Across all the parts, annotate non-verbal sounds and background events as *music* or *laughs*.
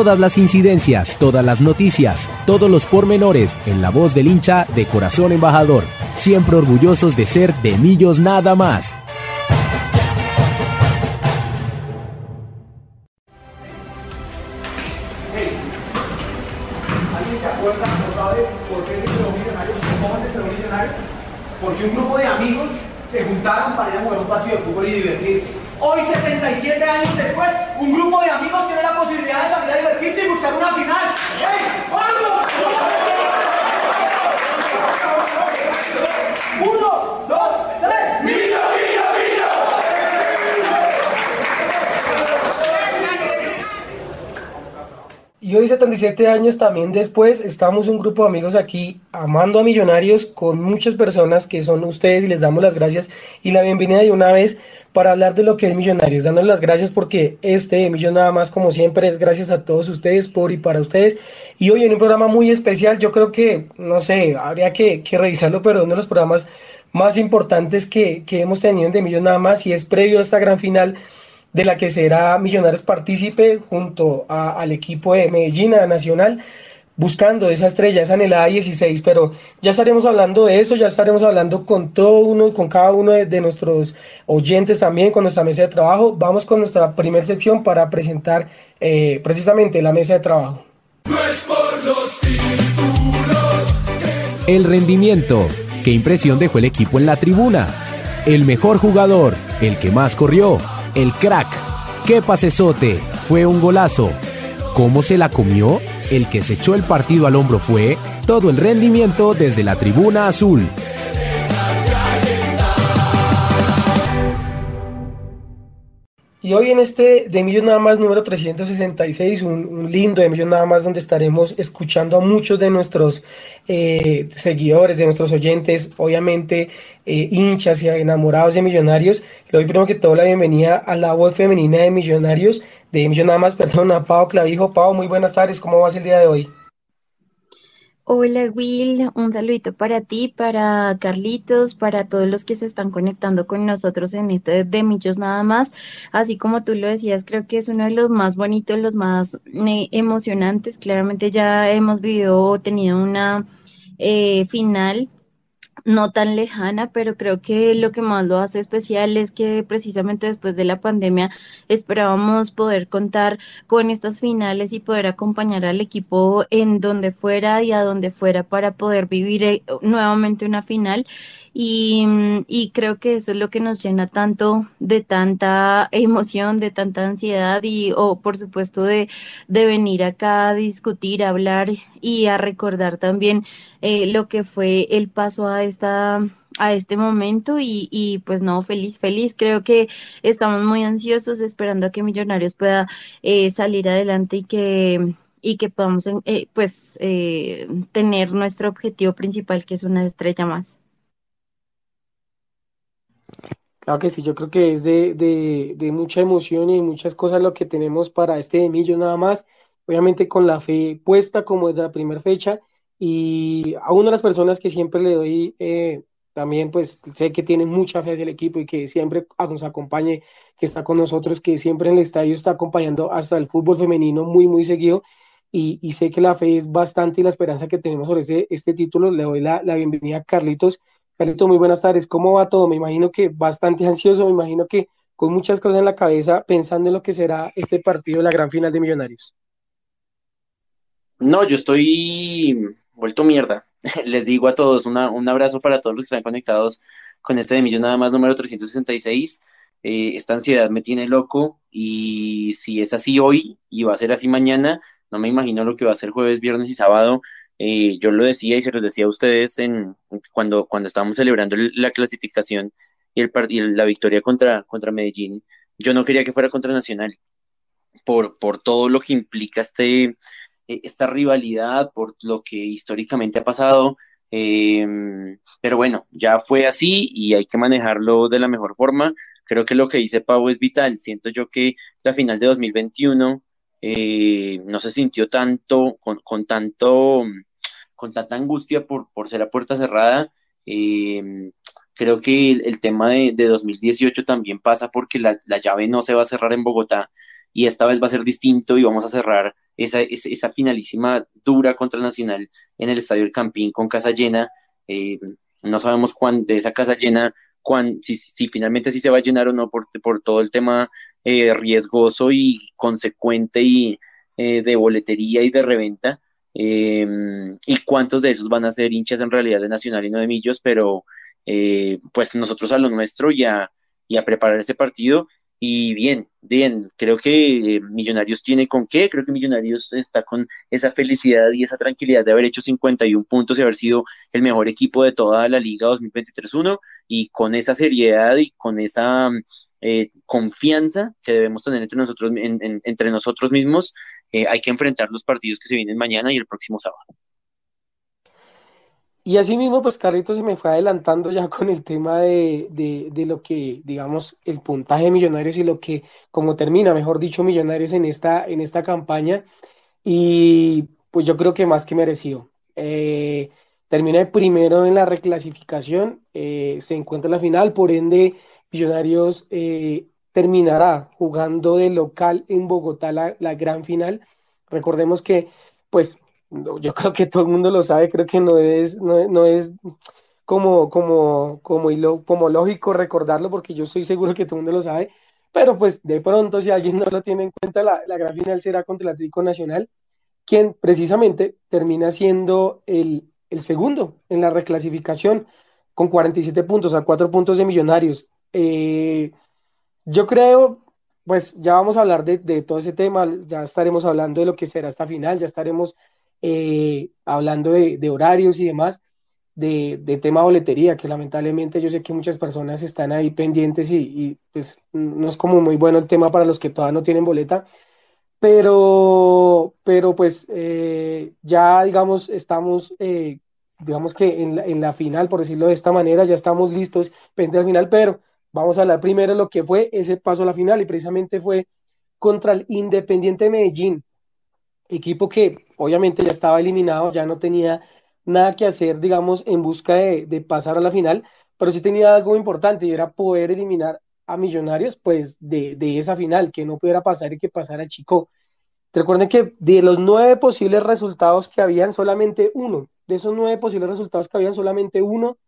Todas las incidencias, todas las noticias, todos los pormenores en la voz del hincha de Corazón Embajador. Siempre orgullosos de ser de Millos nada más. 17 años también después, estamos un grupo de amigos aquí amando a Millonarios con muchas personas que son ustedes y les damos las gracias y la bienvenida de una vez para hablar de lo que es Millonarios. Dándoles las gracias porque este Millón nada más, como siempre, es gracias a todos ustedes, por y para ustedes. Y hoy en un programa muy especial, yo creo que, no sé, habría que, que revisarlo, pero uno de los programas más importantes que, que hemos tenido de Millón nada más y es previo a esta gran final de la que será Millonarios partícipe junto al equipo de Medellín, a Nacional buscando esa estrella, esa anhelada 16, pero ya estaremos hablando de eso, ya estaremos hablando con todo uno con cada uno de, nuestros oyentes también, con nuestra mesa de trabajo. Vamos con nuestra primera sección para presentar eh, precisamente la mesa de trabajo. El rendimiento. ¿Qué impresión dejó el equipo en la tribuna? El mejor jugador, el que más corrió, el crack. ¿Qué pasesote? Fue un golazo. ¿Cómo se la comió? el que se echó el partido al hombro fue todo el rendimiento desde la tribuna azul. Y hoy en este de Millón Nada Más número 366, un, lindo de Millón Nada Más donde estaremos escuchando a muchos de nuestros eh, seguidores, de nuestros oyentes, obviamente eh, hinchas y enamorados de Millonarios. Le doy primero que todo la bienvenida a la voz femenina de Millonarios, de Millón Nada Más, *laughs* perdón, a Pau Clavijo. Pau, muy buenas tardes, ¿cómo vas el día de hoy? Hola Will, un saludito para ti, para Carlitos, para todos los que se están conectando con nosotros en este de Millos nada más. Así como tú lo decías, creo que es uno de los más bonitos, los más eh, emocionantes. Claramente ya hemos vivido tenido una eh, final no tan lejana, pero creo que lo que más lo hace especial es que precisamente después de la pandemia esperábamos poder contar con estas finales y poder acompañar al equipo en donde fuera y a donde fuera para poder vivir eh, nuevamente una final. Y, y, creo que eso es lo que nos llena tanto de tanta *laughs* emoción, de tanta ansiedad y, o por supuesto, de, venir acá a discutir, a hablar y a recordar también eh, lo que fue el paso a esta a este momento y, pues no, feliz, feliz. Creo que estamos muy ansiosos esperando a que Millonarios pueda eh, salir adelante y que y que podamos eh, pues tener nuestro objetivo principal que es una estrella más. Claro que sí, yo creo que es de, de, de mucha emoción y muchas cosas lo que tenemos para este de millo nada más, obviamente con la fe puesta como es la primera fecha y a una de las personas que siempre le doy eh, también pues sé que tiene mucha fe hacia el equipo y que siempre nos acompañe, que está con nosotros, que siempre en el estadio está acompañando hasta el fútbol femenino muy, muy seguido. Y, y sé que la fe es bastante y la esperanza que tenemos sobre este, este título. Le doy la, la bienvenida a Carlitos. Carlitos, muy buenas tardes. ¿Cómo va todo? Me imagino que bastante *laughs* ansioso, me imagino que con muchas cosas en la cabeza pensando en lo que será este partido, la gran final de Millonarios. No, yo estoy vuelto mierda. *laughs* Les digo a todos una, un abrazo para todos los que están conectados con este de Millón nada más número 366. Eh, esta ansiedad me tiene loco y si es así hoy y va a ser así mañana, no me imagino lo que va a ser jueves, viernes y sábado. Yo lo decía y se los decía a ustedes en, cuando, cuando estábamos celebrando la clasificación y, el, y la victoria contra, contra Medellín. Yo no quería que fuera contra Nacional por, por todo lo que implica este, eh, esta rivalidad, por lo que históricamente ha pasado. Em, pero bueno, ya fue así y hay que manejarlo de la mejor forma. Creo que lo que dice Pau es vital. Siento yo que la final de 2021 eh, no se sintió tanto, con, tanto, con tanta angustia por, por ser a puerta cerrada. Em, creo que el, tema de, 2018 también pasa porque la, la, llave no se va a cerrar en Bogotá y esta vez va a ser distinto y vamos a cerrar esa, esa, finalísima dura contra Nacional en el Estadio El Campín con casa llena. Eh, no sabemos cuándo de esa casa llena, cuán, si, si, finalmente sí se va a llenar o no por, por todo el tema eh, riesgoso y consecuente y eh, de boletería y de reventa. Em, y cuántos de esos van a ser hinchas en realidad de Nacional y no de Millos, pero pues nosotros a lo nuestro y a, y a preparar ese partido. Y bien, bien, creo que eh, Millonarios tiene con qué, creo que Millonarios está con esa felicidad y esa tranquilidad de haber hecho 51 puntos y haber sido el mejor equipo de toda la Liga 2023-1 y con esa seriedad y con esa eh, confianza que debemos tener entre nosotros, entre nosotros mismos, eh, hay que enfrentar los partidos que se vienen mañana y el próximo sábado. Y así mismo, pues Carlitos se me fue adelantando ya con el tema de, de, lo que, digamos, el puntaje de Millonarios y lo que, como termina, mejor dicho, Millonarios en esta, en esta campaña. Y pues yo creo que más que merecido. Eh, termina primero en la reclasificación, eh, se encuentra en la final, por ende, Millonarios eh, terminará jugando de local en Bogotá la, gran final. Recordemos que, pues, yo *laughs* creo que todo el mundo lo sabe, creo que no es, no, es como, como, como, como lógico recordarlo, porque yo estoy seguro que todo el mundo lo sabe, pero pues de pronto si alguien no lo tiene en cuenta, la, la gran final será contra el Atlético Nacional, quien precisamente termina siendo el, el segundo en la reclasificación con 47 puntos a 4 puntos de Millonarios. Eh, yo creo, pues ya vamos a hablar de, de, todo ese tema, ya estaremos hablando de lo que será esta final, ya estaremos eh, hablando de, horarios y demás, de, tema boletería, que lamentablemente yo sé que muchas personas están ahí pendientes y, pues no es como muy bueno el tema para los que todavía no tienen boleta, pero, pero pues eh, ya digamos estamos, eh, digamos que en la, en la, final, por decirlo de esta manera, ya estamos listos frente al final, pero vamos a hablar primero de lo que fue ese paso a la final y precisamente fue contra el Independiente Medellín, equipo que obviamente ya estaba eliminado, ya no tenía nada que hacer, digamos, en busca de, pasar a la final, pero sí tenía algo importante y era poder eliminar a Millonarios, pues, de, esa final, que no pudiera pasar y que pasara Chico. Recuerden que de los nueve posibles resultados que habían, solamente uno, de esos nueve posibles resultados que habían, solamente uno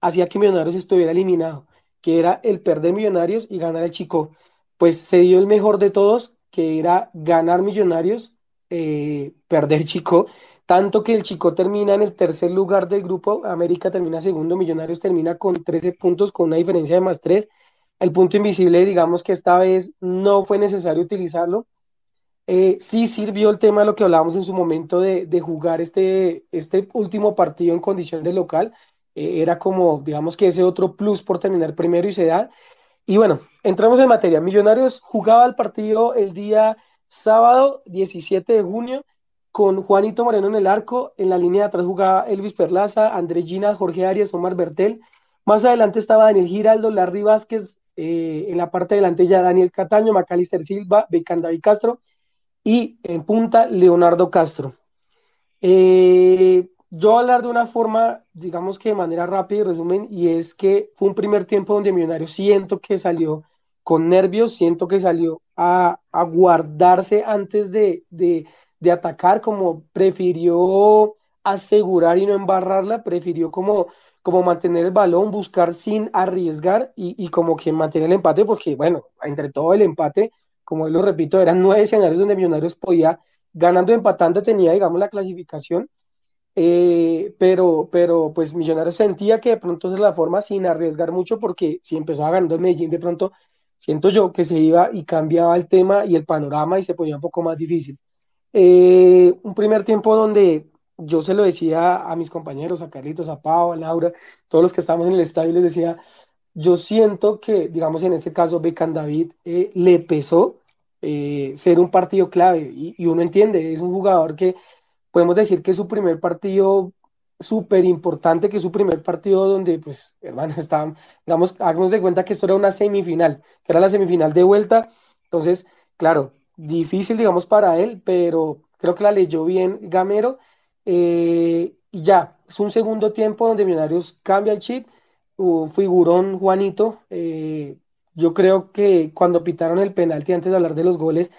hacía que Millonarios estuviera eliminado, que era el perder Millonarios y ganar el Chico. Pues se dio el mejor de todos, que era ganar Millonarios eh, perder Chico, tanto que el Chico termina en el tercer lugar del grupo, América termina segundo, Millonarios termina con 13 puntos, con una diferencia de más 3. El punto invisible, digamos que esta vez no fue necesario utilizarlo. Eh, sí sirvió el tema de lo que hablábamos en su momento de, jugar este, este último partido en condición de local. Eh, era como, digamos que ese otro plus por terminar primero y se da. Y bueno, entramos en materia. Millonarios jugaba el partido el día Sábado 17 de junio, con Juanito Moreno en el arco, en la línea de atrás jugaba Elvis Perlaza, André Jorge Arias, Omar Bertel. Más adelante estaba Daniel Giraldo, Larry Vázquez, eh, en la parte delante ya Daniel Cataño, Macalister Silva, Becán David Castro y en punta Leonardo Castro. Eh, yo hablar de una forma, digamos que de manera rápida y resumen, y es que fue un primer tiempo donde Millonarios siento que salió con nervios, siento que salió a, a guardarse antes de, de, de, atacar, como prefirió asegurar y no embarrarla, prefirió como, como mantener el balón, buscar sin arriesgar y, y como que mantener el empate, porque bueno, entre todo el empate, como lo repito, eran nueve escenarios donde Millonarios podía, ganando, empatando, tenía, digamos, la clasificación eh, pero, pero pues Millonarios sentía que de pronto es la forma sin arriesgar mucho porque si empezaba ganando el Medellín de pronto siento yo que se iba y cambiaba el tema y el panorama y se ponía un poco más difícil. Eh, un primer tiempo donde yo se lo decía a mis compañeros, a Carlitos, a Pau, a Laura, todos los que estábamos en el estadio, les decía, yo siento que, digamos, en este caso, Becan David eh, le pesó ser un partido clave y, y uno entiende, es un jugador que podemos decir que su primer partido súper importante, que su primer partido donde, pues, *laughs* hermano, está, digamos, hagamos de cuenta que esto era una semifinal, que era la semifinal de vuelta, entonces, claro, difícil, digamos, para él, pero creo que la leyó bien Gamero, eh, y ya, es un segundo tiempo donde Millonarios cambia el chip, figurón Juanito, eh, yo creo que cuando pitaron el penalti antes de hablar de los goles,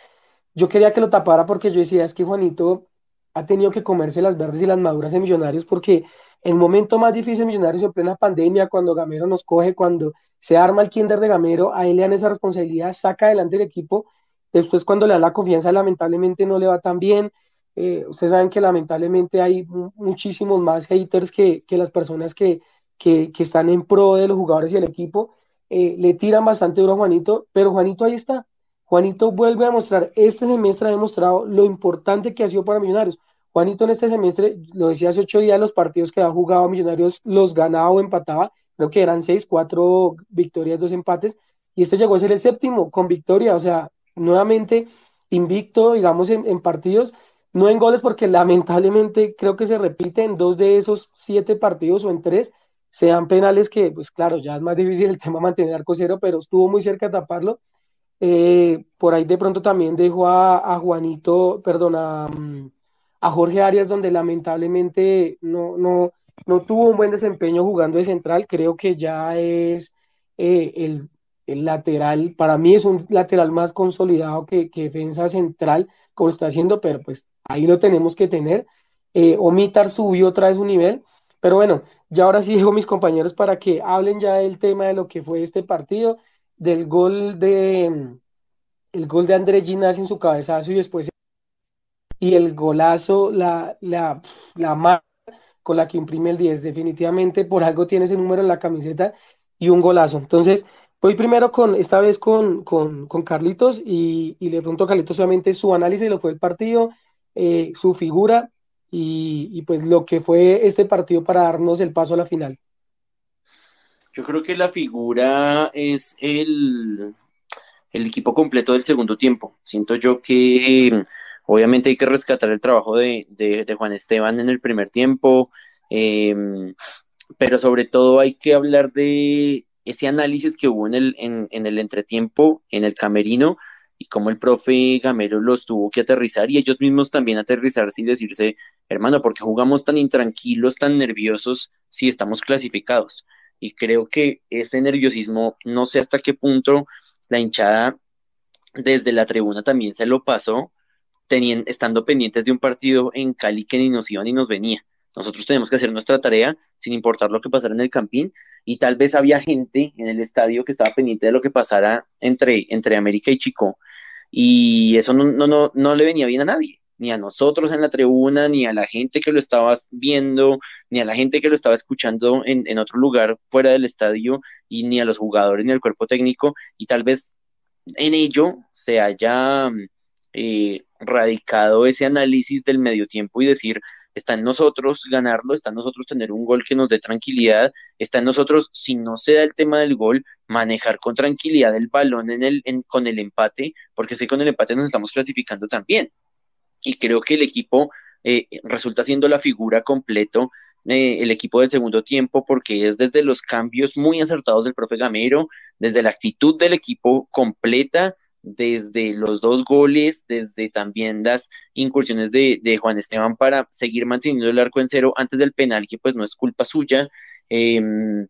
yo quería que lo tapara porque yo decía, es que Juanito ha tenido que comerse las verdes y las maduras en Millonarios porque el momento más difícil Millonarios en plena pandemia, cuando Gamero nos coge, cuando se arma el kinder de Gamero, a él le dan esa responsabilidad, saca adelante el equipo, después cuando le da la confianza lamentablemente no le va tan bien, eh, ustedes saben que lamentablemente hay muchísimos más haters que, las personas que, que, que, están en pro de los jugadores y el equipo, eh, le tiran bastante duro a Juanito, pero Juanito ahí está, Juanito vuelve a mostrar, este semestre ha demostrado lo importante que ha sido para Millonarios. Juanito en este semestre, lo decía hace ocho días, los partidos que ha jugado Millonarios los ganaba o empataba, creo que eran seis, cuatro victorias, dos empates, y este llegó a ser el séptimo con victoria, o sea, nuevamente invicto, digamos, en, en partidos, no en goles, porque lamentablemente creo que se repite en dos de esos siete partidos o en tres, sean penales que, pues claro, ya es más difícil el tema mantener arco cero, pero estuvo muy cerca de taparlo eh, por ahí de pronto también dejó a, Juanito, perdón, a, Jorge Arias, donde lamentablemente no, no, no tuvo un buen desempeño jugando de central. Creo que ya es eh, el, lateral, para mí es un lateral más consolidado que, que defensa central, como está haciendo, pero pues ahí lo tenemos que tener. Eh, Omitar subió otra vez un nivel, pero bueno, ya ahora sí dejo mis compañeros para que hablen ya del tema de lo que fue este partido del gol de el gol de Andrés Ginás en su cabezazo y después y el golazo, la, la, la marca con la que imprime el 10. Definitivamente por algo tiene ese número en la camiseta y un golazo. Entonces, voy primero con, esta vez con, con, con Carlitos y, y, le pregunto a Carlitos solamente su análisis de lo que fue el partido, eh, su figura y, y, pues lo que fue este partido para darnos el paso a la final. Yo creo que la figura es el, el equipo completo del segundo tiempo. Siento yo que obviamente hay que rescatar el trabajo de, Juan Esteban en el primer tiempo, em, pero sobre todo hay que hablar de ese análisis que hubo en el, en, en el entretiempo, en el camerino, y cómo el profe Gamero los tuvo que aterrizar y ellos mismos también aterrizarse y decirse, hermano, ¿por qué jugamos tan intranquilos, tan nerviosos si estamos clasificados? Y creo que ese nerviosismo, no sé hasta qué punto la hinchada desde la tribuna también se lo pasó, teniendo, estando pendientes de un partido en Cali que ni nos iba ni nos venía. Nosotros tenemos que hacer nuestra tarea sin importar lo que pasara en el campín y tal vez había gente en el estadio que estaba pendiente de lo que pasara entre, entre América y Chico y eso no, no, no, no le venía bien a nadie ni a nosotros en la tribuna, ni a la gente que lo estaba viendo, ni a la gente que lo estaba escuchando en, en otro lugar fuera del estadio, y ni a los jugadores ni al cuerpo técnico, y tal vez en ello se haya eh, radicado ese análisis del medio tiempo y decir, está en nosotros ganarlo, está en nosotros tener un gol que nos dé tranquilidad, está en nosotros, si no se da el tema del gol, manejar con tranquilidad el balón en el, con el empate, porque que con el empate nos estamos clasificando también y creo que el equipo eh, resulta siendo la figura completo, eh, el equipo del segundo tiempo, porque es desde los cambios muy acertados del profe Gamero, desde la actitud del equipo completa, desde los dos goles, desde también las incursiones de, Juan Esteban para seguir manteniendo el arco en cero antes del penal, que pues no es culpa suya. Em,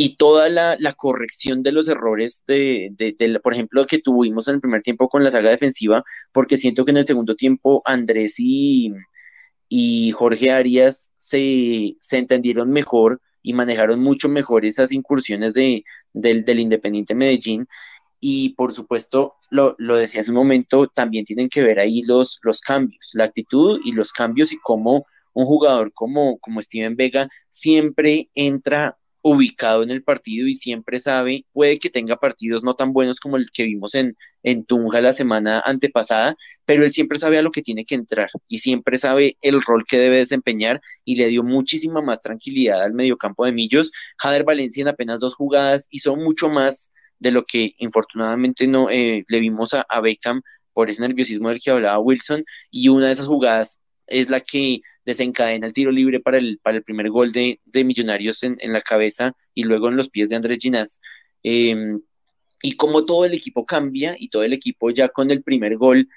y toda la, corrección de los errores de, por ejemplo, que tuvimos en el primer tiempo con la saga defensiva, porque siento que en el segundo tiempo Andrés y, y Jorge Arias se, se entendieron mejor y manejaron mucho mejor esas incursiones de, del, del Independiente Medellín. Y por supuesto, lo, lo, decía hace un momento, también tienen que ver ahí los, los cambios, la actitud y los cambios y cómo un jugador como, como Steven Vega siempre entra ubicado en el partido y siempre sabe, puede que tenga partidos no tan buenos como el que vimos en, en Tunja la semana antepasada, pero él siempre sabe a lo que tiene que entrar y siempre sabe el rol que debe desempeñar y le dio muchísima más tranquilidad al mediocampo de Millos. Jader Valencia en apenas dos jugadas hizo mucho más de lo que infortunadamente no eh, le vimos a, a Beckham por ese nerviosismo del que hablaba Wilson y una de esas jugadas es la que desencadena el tiro libre para el, para el primer gol de, Millonarios en, la cabeza y luego en los pies de Andrés Ginás. Em, y como todo el equipo cambia y todo el equipo ya con el primer gol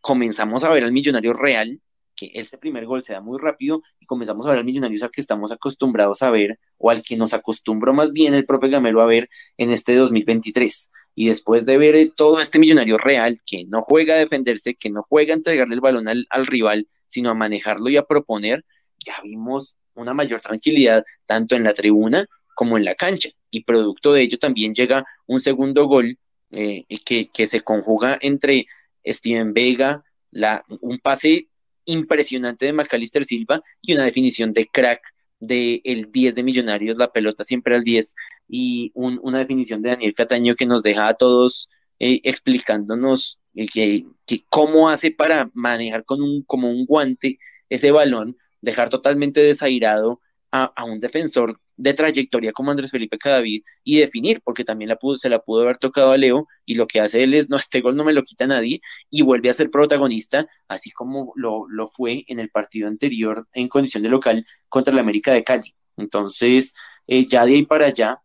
comenzamos a ver al Millonario real, que ese primer gol se da muy rápido y comenzamos a ver al Millonarios al que estamos acostumbrados a ver o al que nos acostumbró más bien el propio Gamelo a ver en este 2023. Y después de ver todo este Millonario real que no juega a defenderse, que no juega a entregarle el balón al, al rival, sino a manejarlo y a proponer, ya vimos una mayor tranquilidad tanto en la tribuna como en la cancha. Y producto de ello también llega un segundo gol eh, que, que, se conjuga entre Steven Vega, la, un pase impresionante de Macalister Silva y una definición de crack de el 10 de Millonarios, la pelota siempre al 10, y una definición de Daniel Cataño que nos deja a todos eh, explicándonos que, que, cómo hace para manejar con un, como un guante ese balón, dejar totalmente desairado a, a un defensor de trayectoria como Andrés Felipe Cadavid y definir, porque también la pudo, se la pudo haber tocado a Leo y lo que hace él es, no, este gol no me lo quita nadie y vuelve a ser protagonista, así como lo, lo fue en el partido anterior en condición de local contra la América de Cali. Entonces, eh, ya de ahí para allá,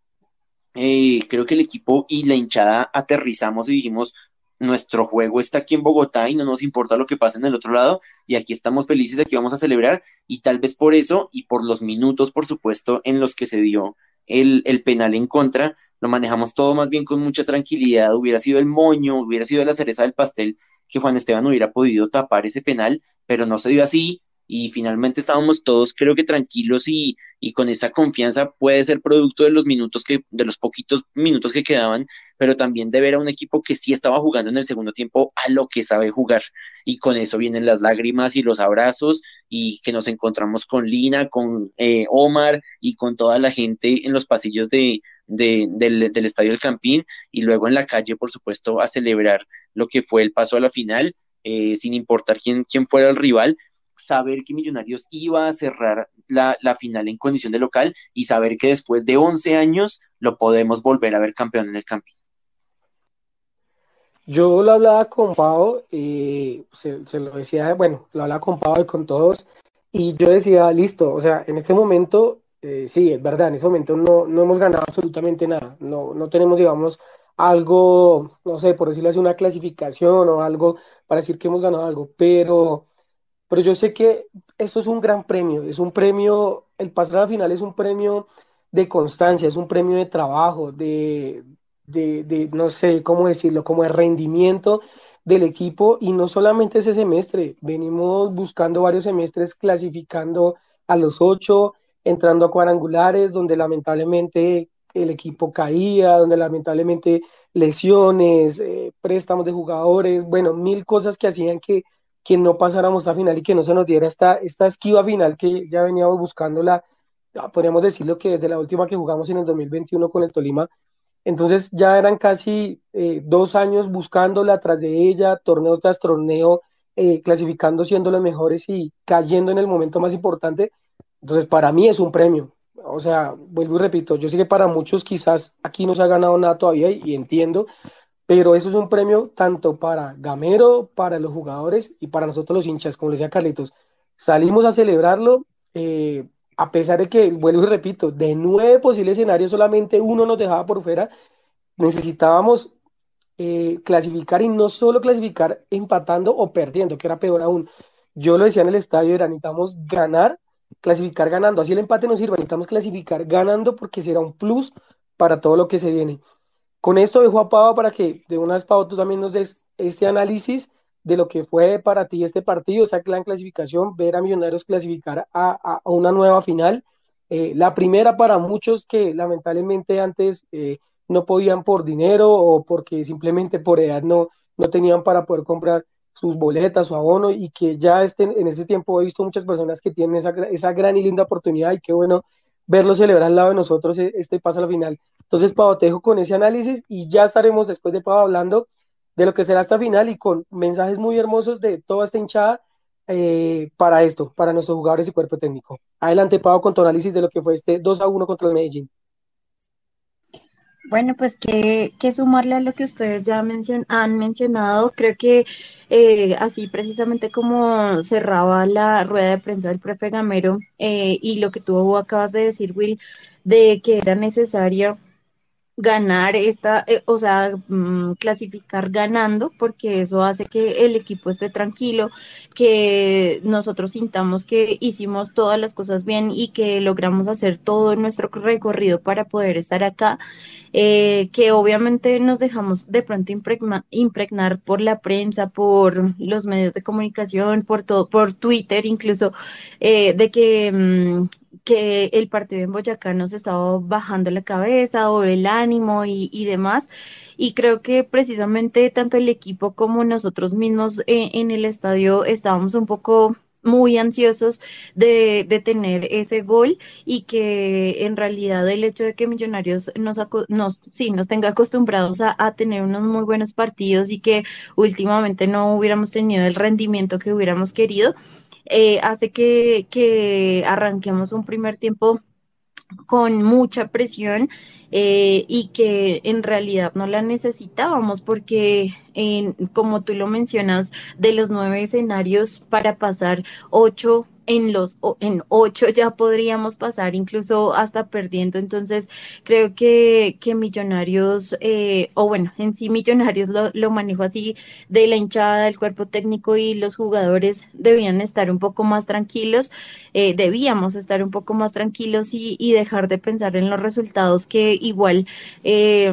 eh, creo que el equipo y la hinchada aterrizamos y dijimos, nuestro juego está aquí en Bogotá y no nos importa lo que pase en el otro lado y aquí estamos felices, aquí vamos a celebrar y tal vez por eso y por los minutos, por supuesto, en los que se dio el, el penal en contra, lo manejamos todo más bien con mucha tranquilidad, hubiera sido el moño, hubiera sido la cereza del pastel que Juan Esteban hubiera podido tapar ese penal, pero no se dio así, y finalmente estábamos todos creo que tranquilos y, y, con esa confianza puede ser producto de los minutos que, de los poquitos minutos que quedaban, pero también de ver a un equipo que sí estaba jugando en el segundo tiempo a lo que sabe jugar. Y con eso vienen las lágrimas y los abrazos y que nos encontramos con Lina, con eh, Omar y con toda la gente en los pasillos de, de, del, Estadio del Campín y luego en la calle, por supuesto, a celebrar lo que fue el paso a la final. Eh, sin importar quién, quién fuera el rival, saber que Millonarios iba a cerrar la, final en condición de local y saber que después de 11 años lo podemos volver a ver campeón en el camping. Yo lo hablaba con Pau y se, lo decía, bueno, lo hablaba con Pau y con todos y yo decía, listo, o sea, en este momento, eh, sí, es verdad, en este momento no, no hemos ganado absolutamente nada, no, no tenemos, digamos, algo, no sé, por decirlo así, una clasificación o algo para decir que hemos ganado algo, pero pero yo sé que esto es un gran premio, es un premio, el pasar final es un premio de constancia, es un premio de trabajo, de, de, no sé cómo decirlo, como de rendimiento del equipo y no solamente ese semestre, venimos buscando varios semestres clasificando a los ocho, entrando a cuadrangulares, donde lamentablemente el equipo caía, donde lamentablemente lesiones, eh, préstamos de jugadores, bueno, mil cosas que hacían que que no pasáramos a final y que no se nos diera esta, esta esquiva final que ya veníamos buscando la, podríamos decirlo que desde la última que jugamos en el 2021 con el Tolima, entonces ya eran casi eh, dos años buscándola tras de ella, torneo tras torneo, eh, clasificando siendo los mejores y cayendo en el momento más importante. Entonces para mí es un premio. O sea, vuelvo y repito, yo sé que para muchos quizás aquí no se ha ganado nada todavía y entiendo, pero eso es un premio tanto para Gamero, para los jugadores y para nosotros los hinchas, como decía Carlitos. Salimos a celebrarlo, eh, a pesar de que, vuelvo y repito, de nueve posibles escenarios solamente uno nos dejaba por fuera, necesitábamos eh, clasificar y no solo clasificar empatando o perdiendo, que era peor aún. Yo lo decía en el estadio, era necesitamos ganar, clasificar ganando. Así el empate no sirve, necesitamos clasificar ganando porque será un plus para todo lo que se viene. Con esto dejo a Pau para que de una vez, Pau, tú también nos des este análisis de lo que fue para ti este partido, esa gran clasificación, ver a Millonarios clasificar a, a, una nueva final. Eh, la primera para muchos que lamentablemente antes eh, no podían por dinero o porque simplemente por edad no, no tenían para poder comprar sus boletas, su abono y que ya estén en ese tiempo he visto muchas personas que tienen esa, esa gran y linda oportunidad y qué bueno verlo celebrar al lado de nosotros e, este paso a la final. Entonces, Pau, te dejo con ese análisis y ya estaremos después de Pau hablando de lo que será esta final y con mensajes muy hermosos de toda esta hinchada eh, para esto, para nuestros jugadores y cuerpo técnico. Adelante, Pau, con tu análisis de lo que fue este 2 a 1 contra el Medellín. Bueno, pues que, sumarle a lo que ustedes ya han mencionado, creo que eh, así precisamente como cerraba la rueda de prensa del profe Gamero eh, y lo que tú acabas de decir, Will, de que era necesario ganar esta, eh, o sea, mm, clasificar ganando, porque eso hace que el equipo esté tranquilo, que nosotros sintamos que hicimos todas las cosas bien y que logramos hacer todo nuestro recorrido para poder estar acá, eh, que obviamente nos dejamos de pronto impregnar por la prensa, por los medios de comunicación, por todo, por Twitter incluso, eh, de que mm, que el partido en Boyacá nos estaba bajando la cabeza o el ánimo y, demás. Y creo que precisamente tanto el equipo como nosotros mismos en, el estadio estábamos un poco muy ansiosos de, tener ese gol y que en realidad el hecho de que Millonarios nos, nos, sí, nos tenga acostumbrados a, a, tener unos muy buenos partidos y que últimamente no hubiéramos tenido el rendimiento que hubiéramos querido, eh, hace que, que arranquemos un primer tiempo con mucha presión eh, y que en realidad no la necesitábamos porque en, como tú lo mencionas, de los nueve escenarios para pasar ocho en los en ocho ya podríamos pasar incluso hasta perdiendo. Entonces, creo que, que Millonarios, eh, o bueno, en sí Millonarios lo, lo manejo así, de la hinchada, del cuerpo técnico y los jugadores debían estar un poco más tranquilos, eh, debíamos estar un poco más tranquilos y, y, dejar de pensar en los resultados que igual... Eh,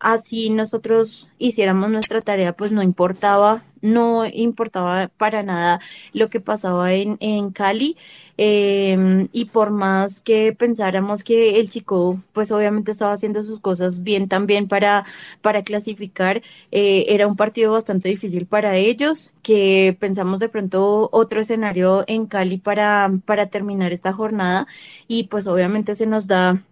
así nosotros hiciéramos nuestra tarea, pues no importaba, no importaba para nada lo que pasaba en, en Cali. Em, y por más que pensáramos que el chico, pues obviamente estaba haciendo sus cosas bien también para, para clasificar, eh, era un partido bastante difícil para ellos, que pensamos de pronto otro escenario en Cali para, para terminar esta jornada y pues obviamente se nos da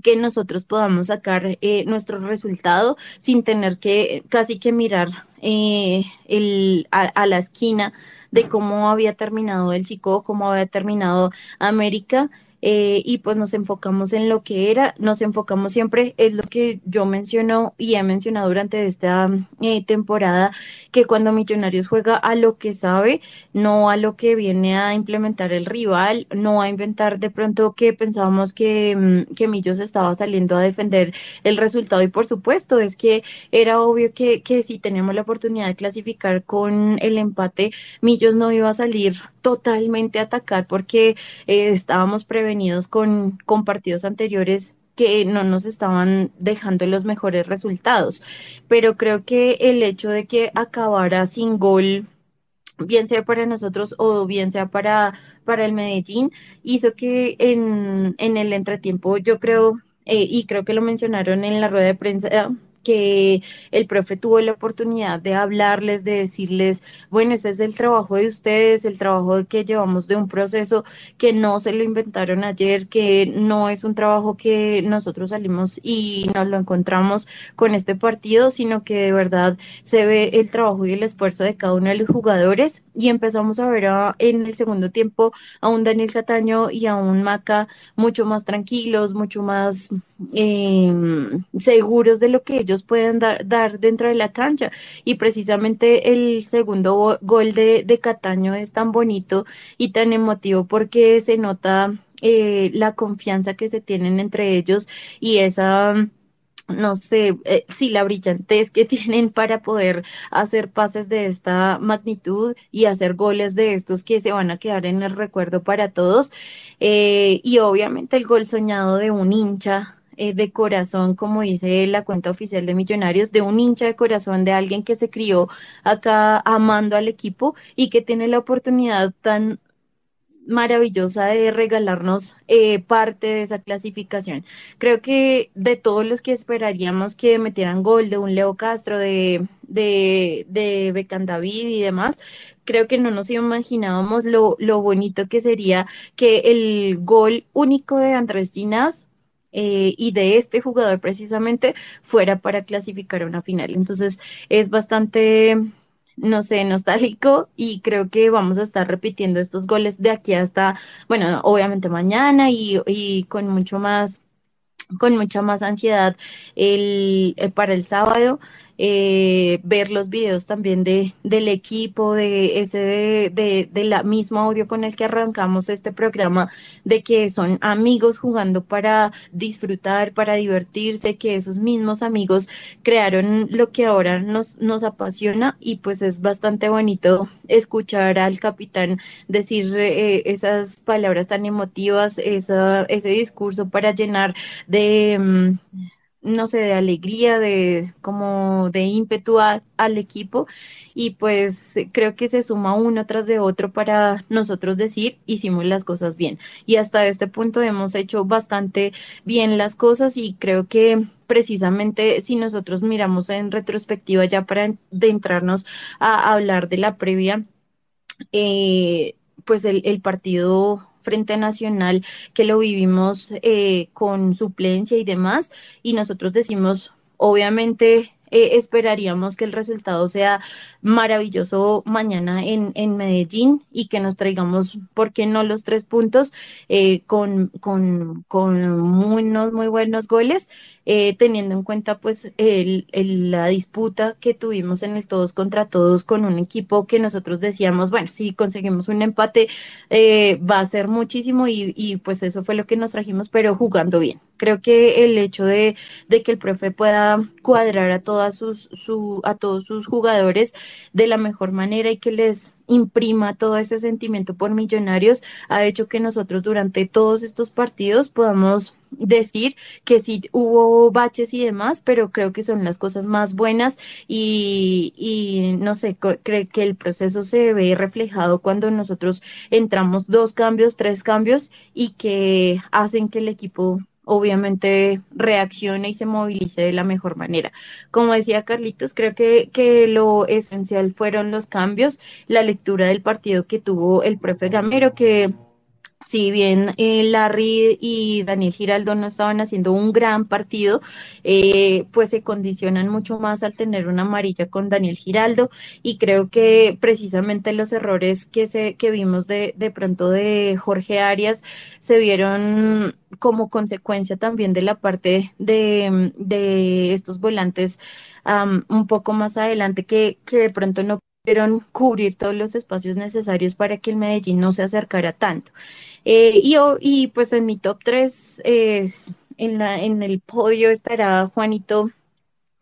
que nosotros podamos sacar eh, nuestro resultado sin tener que casi que mirar eh, el, a, la esquina de cómo había terminado el chico, cómo había terminado América eh, y pues nos enfocamos en lo que era, nos enfocamos siempre, es lo que yo menciono y he mencionado durante esta eh, temporada, que cuando Millonarios juega a lo que sabe, no a lo que viene a implementar el rival, no a inventar de pronto que pensábamos que, mm, que Millos estaba saliendo a defender el resultado. Y por supuesto es que era obvio que, que si teníamos la oportunidad de clasificar con el empate, Millos no iba a salir totalmente a atacar porque eh, estábamos prevenidos con, partidos anteriores que no nos estaban dejando los mejores resultados. Pero creo que el hecho de que acabara sin gol bien sea para nosotros o bien sea para, para el Medellín, hizo que en, en el entretiempo yo creo, eh, y creo que lo mencionaron en la rueda de prensa que el profe tuvo la oportunidad de hablarles, de decirles, bueno, ese es el trabajo de ustedes, el trabajo que llevamos de un proceso que no se lo inventaron ayer, que no es un trabajo que nosotros salimos y nos lo encontramos con este partido, sino que de verdad se ve el trabajo y el esfuerzo de cada uno de los jugadores y empezamos a ver en el segundo tiempo a un Daniel Cataño y a un Maca mucho más tranquilos, mucho más eh, seguros de lo que ellos pueden dar, dentro de la cancha. Y precisamente el segundo gol de, de Cataño es tan bonito y tan emotivo porque se nota eh, la confianza que se tienen entre ellos y esa no sé, eh, sí, la brillantez que *laughs* tienen para poder hacer pases de esta magnitud y hacer goles de estos que se van a quedar en el recuerdo para todos. Eh, y obviamente el gol soñado de un hincha eh, de corazón, como dice la cuenta oficial de Millonarios, de un hincha de corazón, de alguien que se crió acá amando al equipo y que tiene la oportunidad tan maravillosa de regalarnos eh, parte de esa clasificación. Creo que de todos los que esperaríamos que metieran gol de un Leo Castro, de, de, Becan David y demás, creo que no nos imaginábamos lo, lo bonito que sería que el gol único de Andrés Ginás eh, y de este jugador precisamente fuera para clasificar a una final. Entonces es bastante no sé, nostálgico y creo que vamos a estar repitiendo estos goles de aquí hasta, bueno, obviamente mañana y, y con mucho más con mucha más ansiedad el, el, para el sábado eh, ver los videos también de, del equipo, de ese, de, de, la misma audio con el que arrancamos este programa, de que son amigos jugando para disfrutar, para divertirse, que esos mismos amigos crearon lo que ahora nos, nos apasiona y pues es bastante bonito escuchar al capitán decir eh, esas palabras tan emotivas, ese discurso para llenar de... Um, no sé, de alegría, de como de ímpetu al equipo y pues creo que se suma uno tras de otro para nosotros decir hicimos las cosas bien. Y hasta este punto hemos hecho bastante bien las cosas y creo que precisamente si nosotros miramos en retrospectiva ya para adentrarnos a, a hablar de la previa eh, pues el, el partido Frente Nacional que lo vivimos eh, con suplencia y demás, y nosotros decimos, obviamente, eh, esperaríamos que el resultado sea maravilloso mañana en, en, Medellín y que nos traigamos, ¿por qué no los tres puntos eh, con, con, con unos muy buenos goles? Eh, teniendo en cuenta pues el, la disputa que tuvimos en el todos contra todos con un equipo que nosotros decíamos, bueno, si conseguimos un empate eh, va a ser muchísimo y, y, pues eso fue lo que nos trajimos, pero jugando bien. Creo que el hecho de, de que el profe pueda cuadrar a todas sus, su, a todos sus jugadores de la mejor manera y que les imprima todo ese sentimiento por millonarios ha hecho que nosotros durante todos estos partidos podamos decir que sí hubo baches y demás, pero creo que son las cosas más buenas y, y no sé, creo que el proceso se ve reflejado cuando nosotros entramos dos cambios, tres cambios y que hacen que el equipo obviamente reaccione y se movilice de la mejor manera. Como decía Carlitos, creo que, que lo esencial fueron los cambios, la lectura del partido que tuvo el profe Gamero, que si bien eh, Larry y Daniel Giraldo no estaban haciendo un gran partido, eh, pues se condicionan mucho más al tener una amarilla con Daniel Giraldo y creo que precisamente los errores que, se, que vimos de, de pronto de Jorge Arias se vieron como consecuencia también de la parte de, de estos volantes un poco más adelante que, que de pronto no pudieron cubrir todos los espacios necesarios para que el Medellín no se acercara tanto. Eh, y, y, pues en mi top 3, eh, en, el podio estará Juanito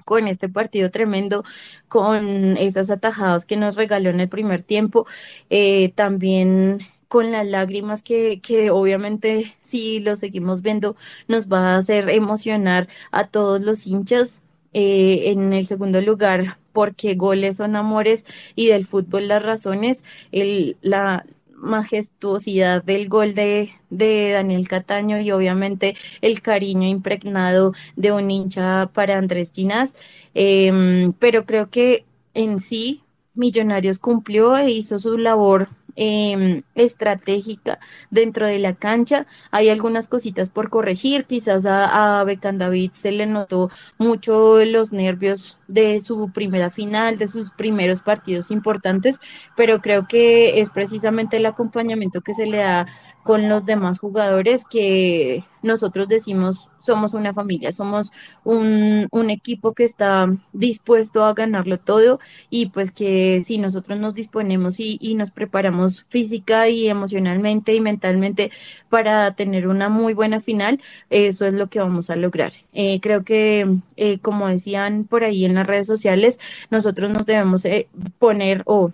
con este partido tremendo, con esas atajadas que nos regaló en el primer tiempo, eh, también con las lágrimas que, que obviamente si lo seguimos viendo nos va a hacer emocionar a todos los hinchas. Eh, en el segundo lugar, porque goles son amores y del fútbol las razones, el, la, majestuosidad del gol de, de, Daniel Cataño y obviamente el cariño impregnado de un hincha para Andrés Ginás. Eh, pero creo que en sí Millonarios cumplió e hizo su labor eh, estratégica dentro de la cancha. Hay algunas cositas por corregir, quizás a, a David se le notó mucho los nervios de su primera final, de sus primeros partidos importantes, pero creo que es precisamente el acompañamiento que se le da con los demás jugadores que nosotros decimos somos una familia, somos un, equipo que está dispuesto a ganarlo todo y pues que si nosotros nos disponemos y, y, nos preparamos física y emocionalmente y mentalmente para tener una muy buena final, eso es lo que vamos a lograr. Eh, creo que, eh, como decían por ahí en las redes sociales, nosotros nos debemos eh, poner o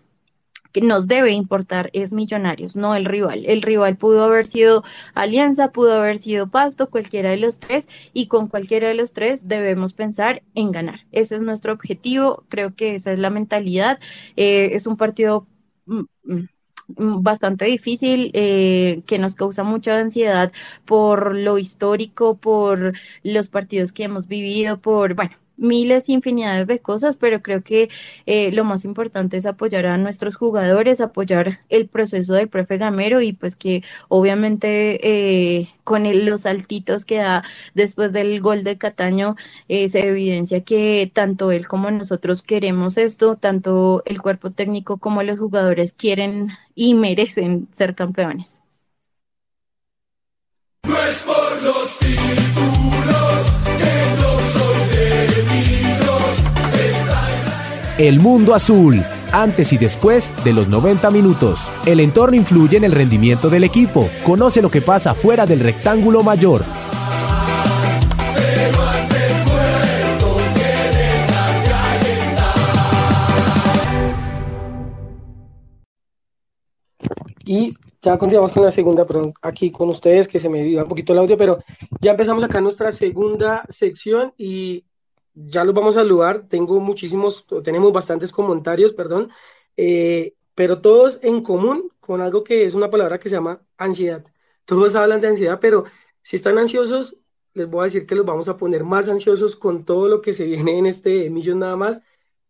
que nos debe importar es Millonarios, no el rival. El rival pudo haber sido Alianza, pudo haber sido Pasto, cualquiera de los tres, y con cualquiera de los tres debemos pensar en ganar. Ese es nuestro objetivo, creo que esa es la mentalidad. Eh, es un partido mm, mm, bastante difícil, eh, que nos causa mucha ansiedad por lo histórico, por los partidos que hemos vivido, por, bueno, miles, infinidades de cosas, pero creo que eh, lo más importante es apoyar a nuestros jugadores, apoyar el proceso del profe Gamero y pues que obviamente eh, con los saltitos que da después del gol de Cataño eh, se evidencia que tanto él como nosotros queremos esto, tanto el cuerpo técnico como los jugadores quieren y merecen ser campeones. El mundo azul, antes y después de los 90 minutos. El entorno influye en el rendimiento del equipo. Conoce lo que pasa fuera del rectángulo mayor. Y ya continuamos con la segunda, perdón, aquí con ustedes, que se me dio un poquito el audio, pero ya empezamos acá nuestra segunda sección y ya los vamos a saludar. Tengo muchísimos, tenemos bastantes comentarios, perdón, eh, pero todos en común con algo que es una palabra que se llama ansiedad. Todos hablan de ansiedad, pero si están ansiosos, les voy a decir que los vamos a poner más ansiosos con todo lo que se viene en este millón nada más,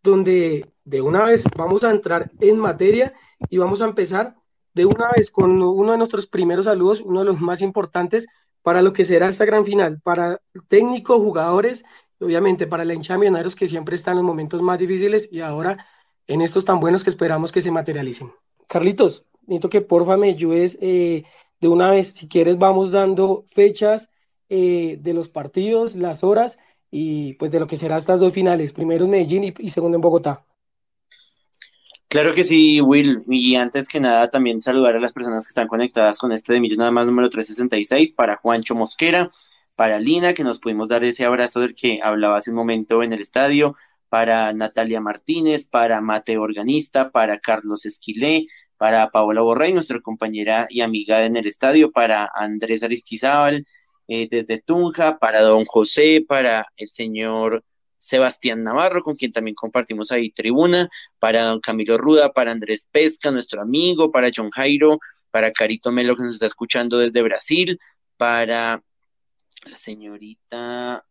donde de una vez vamos a entrar en materia y vamos a empezar de una vez con uno de nuestros primeros saludos, uno de los más importantes para lo que será esta gran final, para técnicos, jugadores obviamente para la hincha de Millonarios que siempre está en los momentos más difíciles y ahora en estos tan buenos que esperamos que se materialicen. Carlitos, necesito que porfa me ayudes eh, de una vez, si quieres vamos dando fechas eh, de los partidos, las horas y pues de lo que será estas dos finales, primero en Medellín y, segundo en Bogotá. Claro que sí, Will. Y antes que nada, también saludar a las personas que están conectadas con este de Millón nada más número 366 para Juancho Mosquera, para Lina, que nos pudimos dar ese abrazo del que hablaba hace un momento en el estadio, para Natalia Martínez, para Mateo Organista, para Carlos Esquilé, para Paola Borrey, nuestra compañera y amiga en el estadio, para Andrés Aristizábal eh, desde Tunja, para don José, para el señor Sebastián Navarro, con quien también compartimos ahí tribuna, para don Camilo Ruda, para Andrés Pesca, nuestro amigo, para John Jairo, para Carito Melo, que nos está escuchando desde Brasil, para la señorita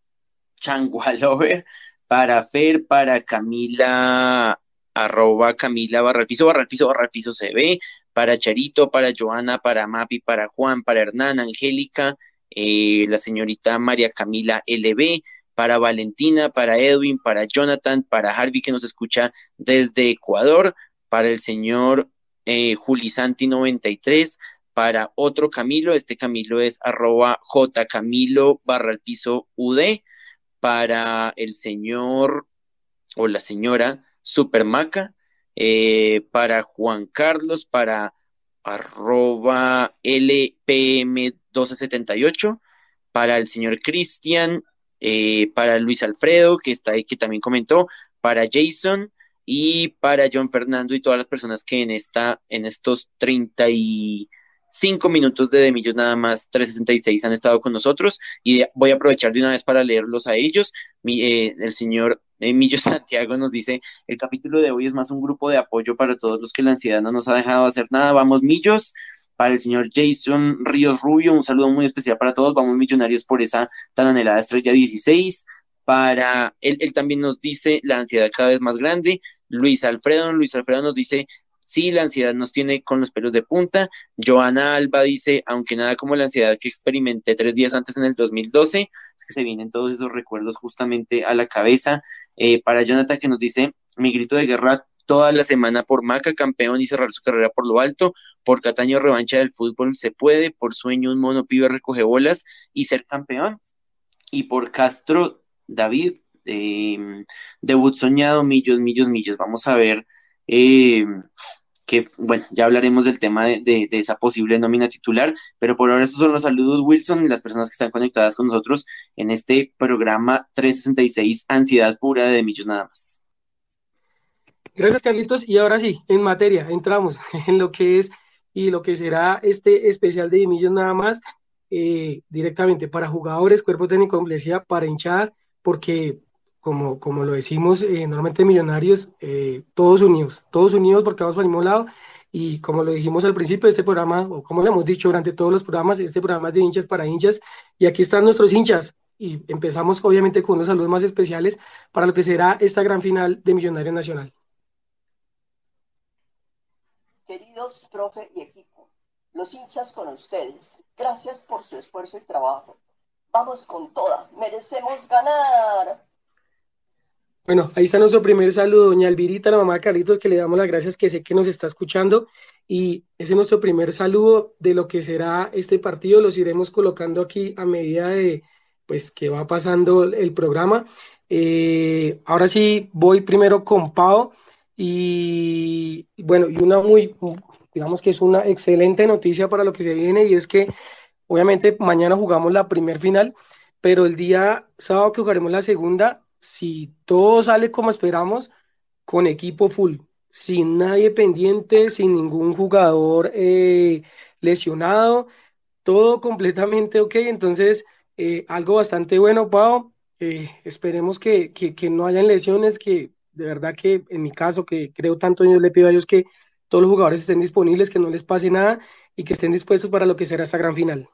Changualover, para Fer, para Camila, arroba Camila Barralpizo, Barralpizo, Barralpizo CB, para Charito, para Joana, para Mapi, para Juan, para Hernán, Angélica, eh, la señorita María Camila LB, para Valentina, para Edwin, para Jonathan, para Harvey que nos escucha desde Ecuador, para el señor eh, Julisanti 93, para otro Camilo, este Camilo es arroba jcamilo barra el piso UD, para el señor o la señora Supermaca, eh, para Juan Carlos, para arroba LPM1278, para el señor Cristian, eh, para Luis Alfredo, que está ahí, que también comentó, para Jason y para John Fernando y todas las personas que en esta, en estos 30 y cinco minutos de Demillos nada más 366 han estado con nosotros y voy a aprovechar de una vez para leerlos a ellos. Eh, el señor Emilio *laughs* Santiago nos dice, el capítulo de hoy es más un grupo de apoyo para todos los que la ansiedad no nos ha dejado hacer nada. Vamos, Millos. Para el señor Jason Ríos Rubio, un saludo muy especial para todos. Vamos, millonarios, por esa tan anhelada estrella 16. Para él, él también nos dice la ansiedad cada vez más grande. Luis Alfredo, Luis Alfredo nos dice Sí, la ansiedad nos tiene con los pelos de punta. Joana Alba dice, aunque nada como la ansiedad que experimenté tres días antes en el 2012, es que se vienen todos esos recuerdos justamente a la cabeza. Eh, para Jonathan que nos dice, mi grito de guerra toda la semana por Maca, campeón y cerrar su carrera por lo alto, por Cataño revancha del fútbol se puede, por sueño un mono pibe recoge bolas y ser campeón. Y por Castro, David, eh, debut soñado, millos, millos, millos. Vamos a ver eh, que, bueno, ya hablaremos del tema de, esa posible nómina titular, pero por ahora estos son los saludos, Wilson, y las personas que están conectadas con nosotros en este programa 366, Ansiedad Pura de Millos nada más. Gracias, Carlitos. Y ahora sí, en materia, entramos *laughs* en lo que es y lo que será este especial de Millos nada más, eh, directamente para jugadores, cuerpo técnico, iglesia, para hinchada, porque como, como lo decimos eh, normalmente millonarios, eh, todos unidos, todos unidos porque vamos por el mismo lado. Y como lo dijimos al principio de este programa, o como lo hemos dicho durante todos los programas, este programa es de hinchas para hinchas. Y aquí están nuestros hinchas. Y empezamos obviamente con unos saludos más especiales para lo que será esta gran final de Millonario Nacional. Queridos profe y equipo, los hinchas con ustedes, gracias por su esfuerzo y trabajo. Vamos con toda, merecemos ganar. Bueno, ahí está nuestro primer saludo, doña Alvirita, la mamá de Carlitos, que le damos las gracias, que sé que nos está escuchando. Y ese es nuestro primer saludo de lo que será este partido. Los iremos colocando aquí a medida de pues que va pasando el programa. Eh, ahora sí, voy primero con Pau. Y bueno, y una muy, digamos que es una excelente noticia para lo que se viene, y es que obviamente mañana jugamos la primer final, pero el día sábado que jugaremos la segunda, si todo sale como esperamos, con equipo full, sin nadie pendiente, sin ningún jugador eh, lesionado, todo completamente ok. Entonces, eh, algo bastante bueno, Pau. Eh, esperemos que, que, no hayan lesiones, que de verdad que en mi caso, que creo tanto, yo le pido a Dios que todos los jugadores estén disponibles, que no les pase nada y que estén dispuestos para lo que será esta gran final.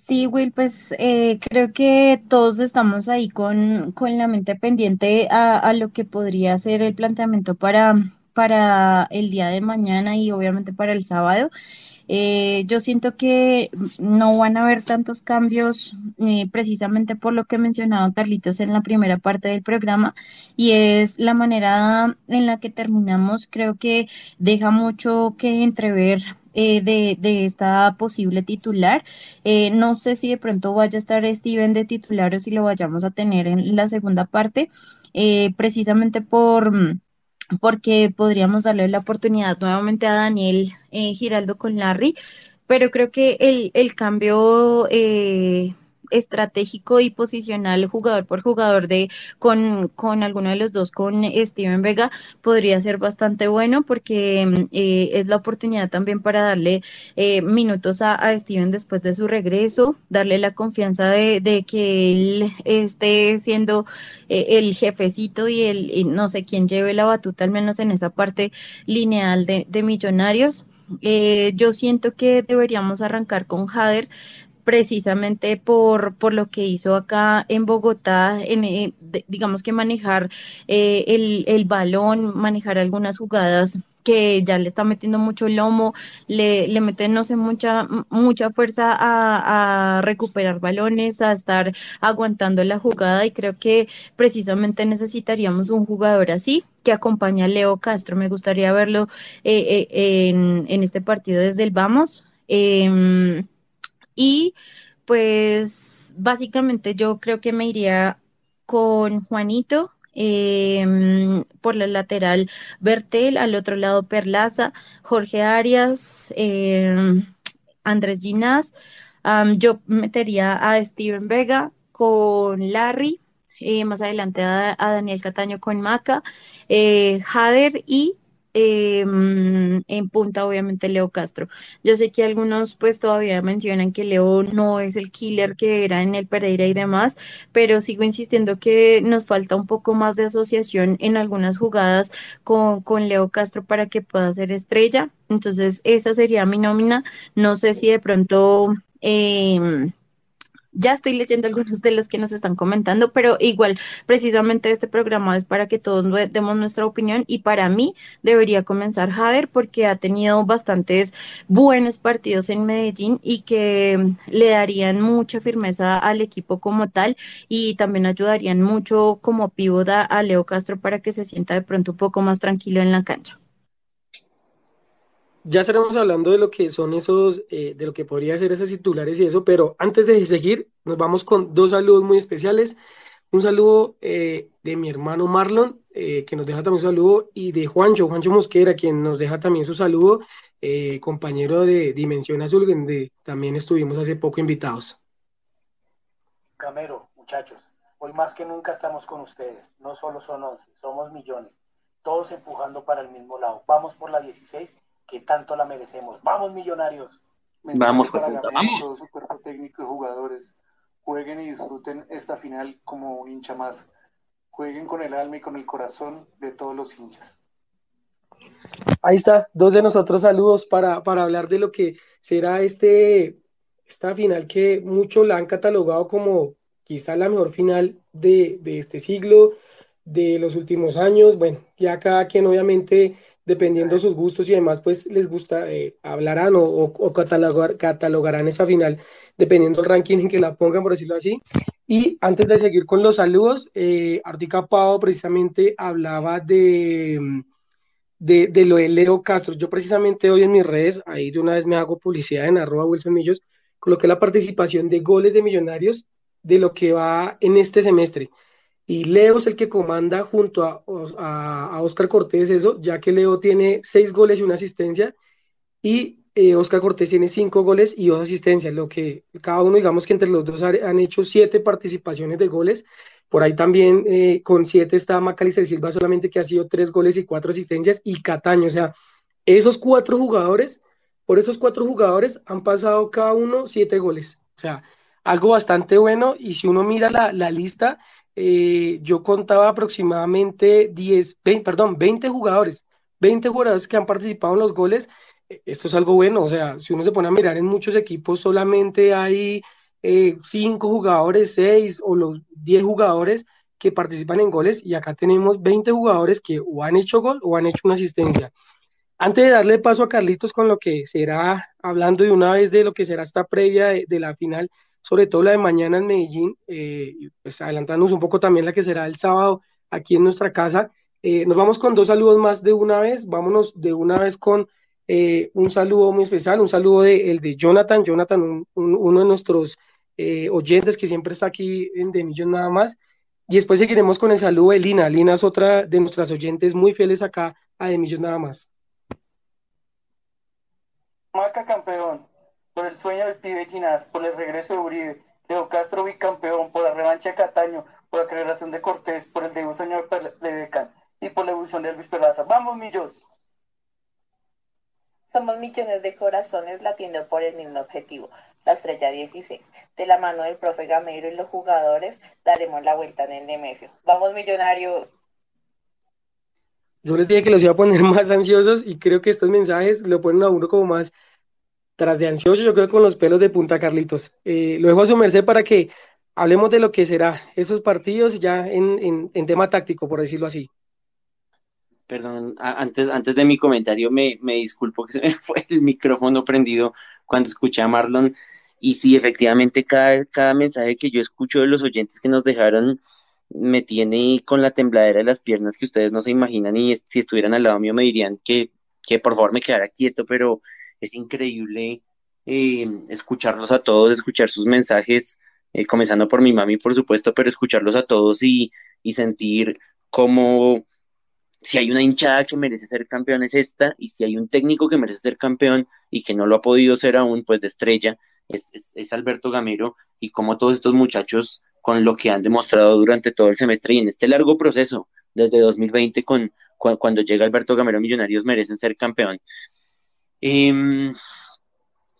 Sí, Will, pues eh, creo que todos estamos ahí con, la mente pendiente a, lo que podría ser el planteamiento para, para el día de mañana y obviamente para el sábado. Eh, yo siento que no van a haber tantos cambios eh, precisamente por lo que mencionaba Carlitos en la primera parte del programa y es la manera en la que terminamos. Creo que deja mucho que entrever eh, de, esta posible titular. Eh, no sé si de pronto vaya a estar Steven de titular o si lo vayamos a tener en la segunda parte, precisamente por porque podríamos darle la oportunidad nuevamente a Daniel Giraldo con Larry, pero creo que el, el cambio estratégico y posicional jugador por jugador de con, con alguno de los dos, con Steven Vega, podría ser bastante bueno porque eh, es la oportunidad también para darle eh, minutos a, Steven después de su regreso, darle la confianza de, que él esté siendo eh, el jefecito y el no sé quién lleve la batuta, al menos en esa parte lineal de, millonarios. yo siento que deberíamos arrancar con Jader, precisamente por, por lo que hizo acá en Bogotá, en, eh, digamos que manejar eh, el, el balón, manejar algunas jugadas que ya le está metiendo mucho lomo, le, le mete, no sé, mucha, mucha fuerza a, recuperar balones, a estar aguantando la jugada y creo que precisamente necesitaríamos un jugador así que acompañe a Leo Castro. Me gustaría verlo eh, en, en, este partido desde el Vamos. Em, y pues básicamente yo creo que me iría con Juanito. Em, por la lateral Bertel, al otro lado Perlaza, Jorge Arias, em, Andrés Ginás. yo metería a Steven Vega con Larry, eh, más adelante a, Daniel Cataño con Maca, eh, Jader y Em, en punta, obviamente, Leo Castro. Yo sé que algunos pues todavía mencionan que Leo no es el killer que era en el Pereira y demás, pero sigo insistiendo que nos falta un poco más de asociación en algunas jugadas con, con Leo Castro para que pueda ser estrella. Entonces, esa sería mi nómina. No sé si de pronto... Eh, ya estoy leyendo algunos de los que nos están comentando, pero igual, precisamente este programa es para que todos demos nuestra opinión y para mí debería comenzar Jader porque ha tenido bastantes buenos partidos en Medellín y que le darían mucha firmeza al equipo como tal y también ayudarían mucho como pivoda a Leo Castro para que se sienta de pronto un poco más tranquilo en la cancha. Ya estaremos hablando de lo que son esos, eh, de lo que podría ser esos titulares y eso, pero antes de seguir, nos vamos con dos saludos muy especiales. Un saludo eh, de mi hermano Marlon, eh, que nos deja también su saludo, y de Juancho, Juancho Mosquera, quien nos deja también su saludo, compañero de Dimensión Azul, donde también estuvimos hace poco invitados. Camero, muchachos, hoy más que nunca estamos con ustedes. No solo son 11, somos millones, todos empujando para el mismo lado. Vamos por la 16 que tanto la merecemos. Vamos, millonarios. Vamos, vamos. Todo su cuerpo técnico y jugadores. Jueguen y disfruten esta final como un hincha más. Jueguen con el alma y con el corazón de todos los hinchas. Ahí está, dos de nosotros saludos para, para hablar de lo que será este, esta final que muchos la han catalogado como quizá la mejor final de, de este siglo, de los últimos años. Bueno, ya cada quien obviamente dependiendo de sus gustos y demás, pues les gusta, eh, hablarán o, catalogar, catalogarán esa final, dependiendo del ranking en que la pongan, por decirlo así. Y antes de seguir con los saludos, eh, Artica Pau precisamente hablaba de, de, de, lo de Leo Castro. Yo precisamente hoy en mis redes, ahí de una vez me hago publicidad en arroba Wilson Millos, coloqué la participación de goles de millonarios de lo que va en este semestre. Y Leo es el que comanda junto a, a, Oscar Cortés eso, ya que Leo tiene seis goles y una asistencia, y eh, Oscar Cortés tiene cinco goles y dos asistencias, lo que cada uno, digamos que entre los dos han hecho siete participaciones de goles. Por ahí también eh, con siete está Macalister Silva, solamente que ha sido tres goles y cuatro asistencias, y Cataño. O sea, esos cuatro jugadores, por esos cuatro jugadores han pasado cada uno siete goles. O sea, algo bastante bueno. Y si uno mira la, la lista, eh, yo contaba aproximadamente 10, 20, perdón, 20 jugadores, 20 jugadores que han participado en los goles. E, esto es algo bueno, o sea, si uno se pone a mirar en muchos equipos, solamente hay 5 eh, jugadores, 6 o los 10 jugadores que participan en goles y acá tenemos 20 jugadores que o han hecho gol o han hecho una asistencia. Antes de darle paso a Carlitos con lo que será, hablando de una vez de lo que será esta previa de la final, sobre todo la de mañana en Medellín, eh, pues adelantándonos un poco también la que será el sábado aquí en nuestra casa. Eh, nos vamos con dos saludos más de una vez, vámonos de una vez con eh, un saludo muy especial, un saludo de, el de Jonathan, Jonathan, uno de nuestros oyentes que siempre está aquí en De Millón nada más, y después seguiremos con el saludo de Lina, Lina es otra de nuestras oyentes muy fieles acá a De Millón nada más. Marca campeón, por el sueño del pibe Ginás, por el regreso de Uribe, Leo Castro bicampeón, por la revancha de Cataño, por la creación de Cortés, por el debut señor de Becan y por la evolución de Elvis Peraza. ¡Vamos, millos! Somos millones de corazones latiendo por el mismo objetivo, la estrella 16. De la mano del profe Gamero y los jugadores, daremos la vuelta en el Nemesio. ¡Vamos, millonarios! Yo les dije que los iba a poner *laughs* más ansiosos y creo que estos mensajes lo ponen a uno como más tras de ansioso, yo creo con los pelos de punta, Carlitos. Eh, lo dejo a su merced para que hablemos de lo que será esos partidos ya en, tema táctico, por decirlo así. Perdón, antes, antes de mi comentario me, me disculpo que se me *laughs* fue el micrófono prendido cuando escuché a Marlon. Y sí, efectivamente, cada, cada mensaje que yo escucho de los oyentes que nos dejaron me tiene con la tembladera de las piernas que ustedes no se imaginan y si estuvieran al lado mío me dirían que, que por favor me quedara quieto, pero es increíble eh, escucharlos a todos, escuchar sus mensajes, eh, comenzando por mi mami, por supuesto, pero escucharlos a todos y, sentir como si hay una hinchada que merece ser campeón es esta, y si hay un técnico que merece ser campeón y que no lo ha podido ser aún, pues de estrella, es, es, Alberto Gamero, y como todos estos muchachos con lo que han demostrado durante todo el semestre y en este largo proceso, desde 2020, con, cuando llega Alberto Gamero Millonarios, merecen ser campeón. Em,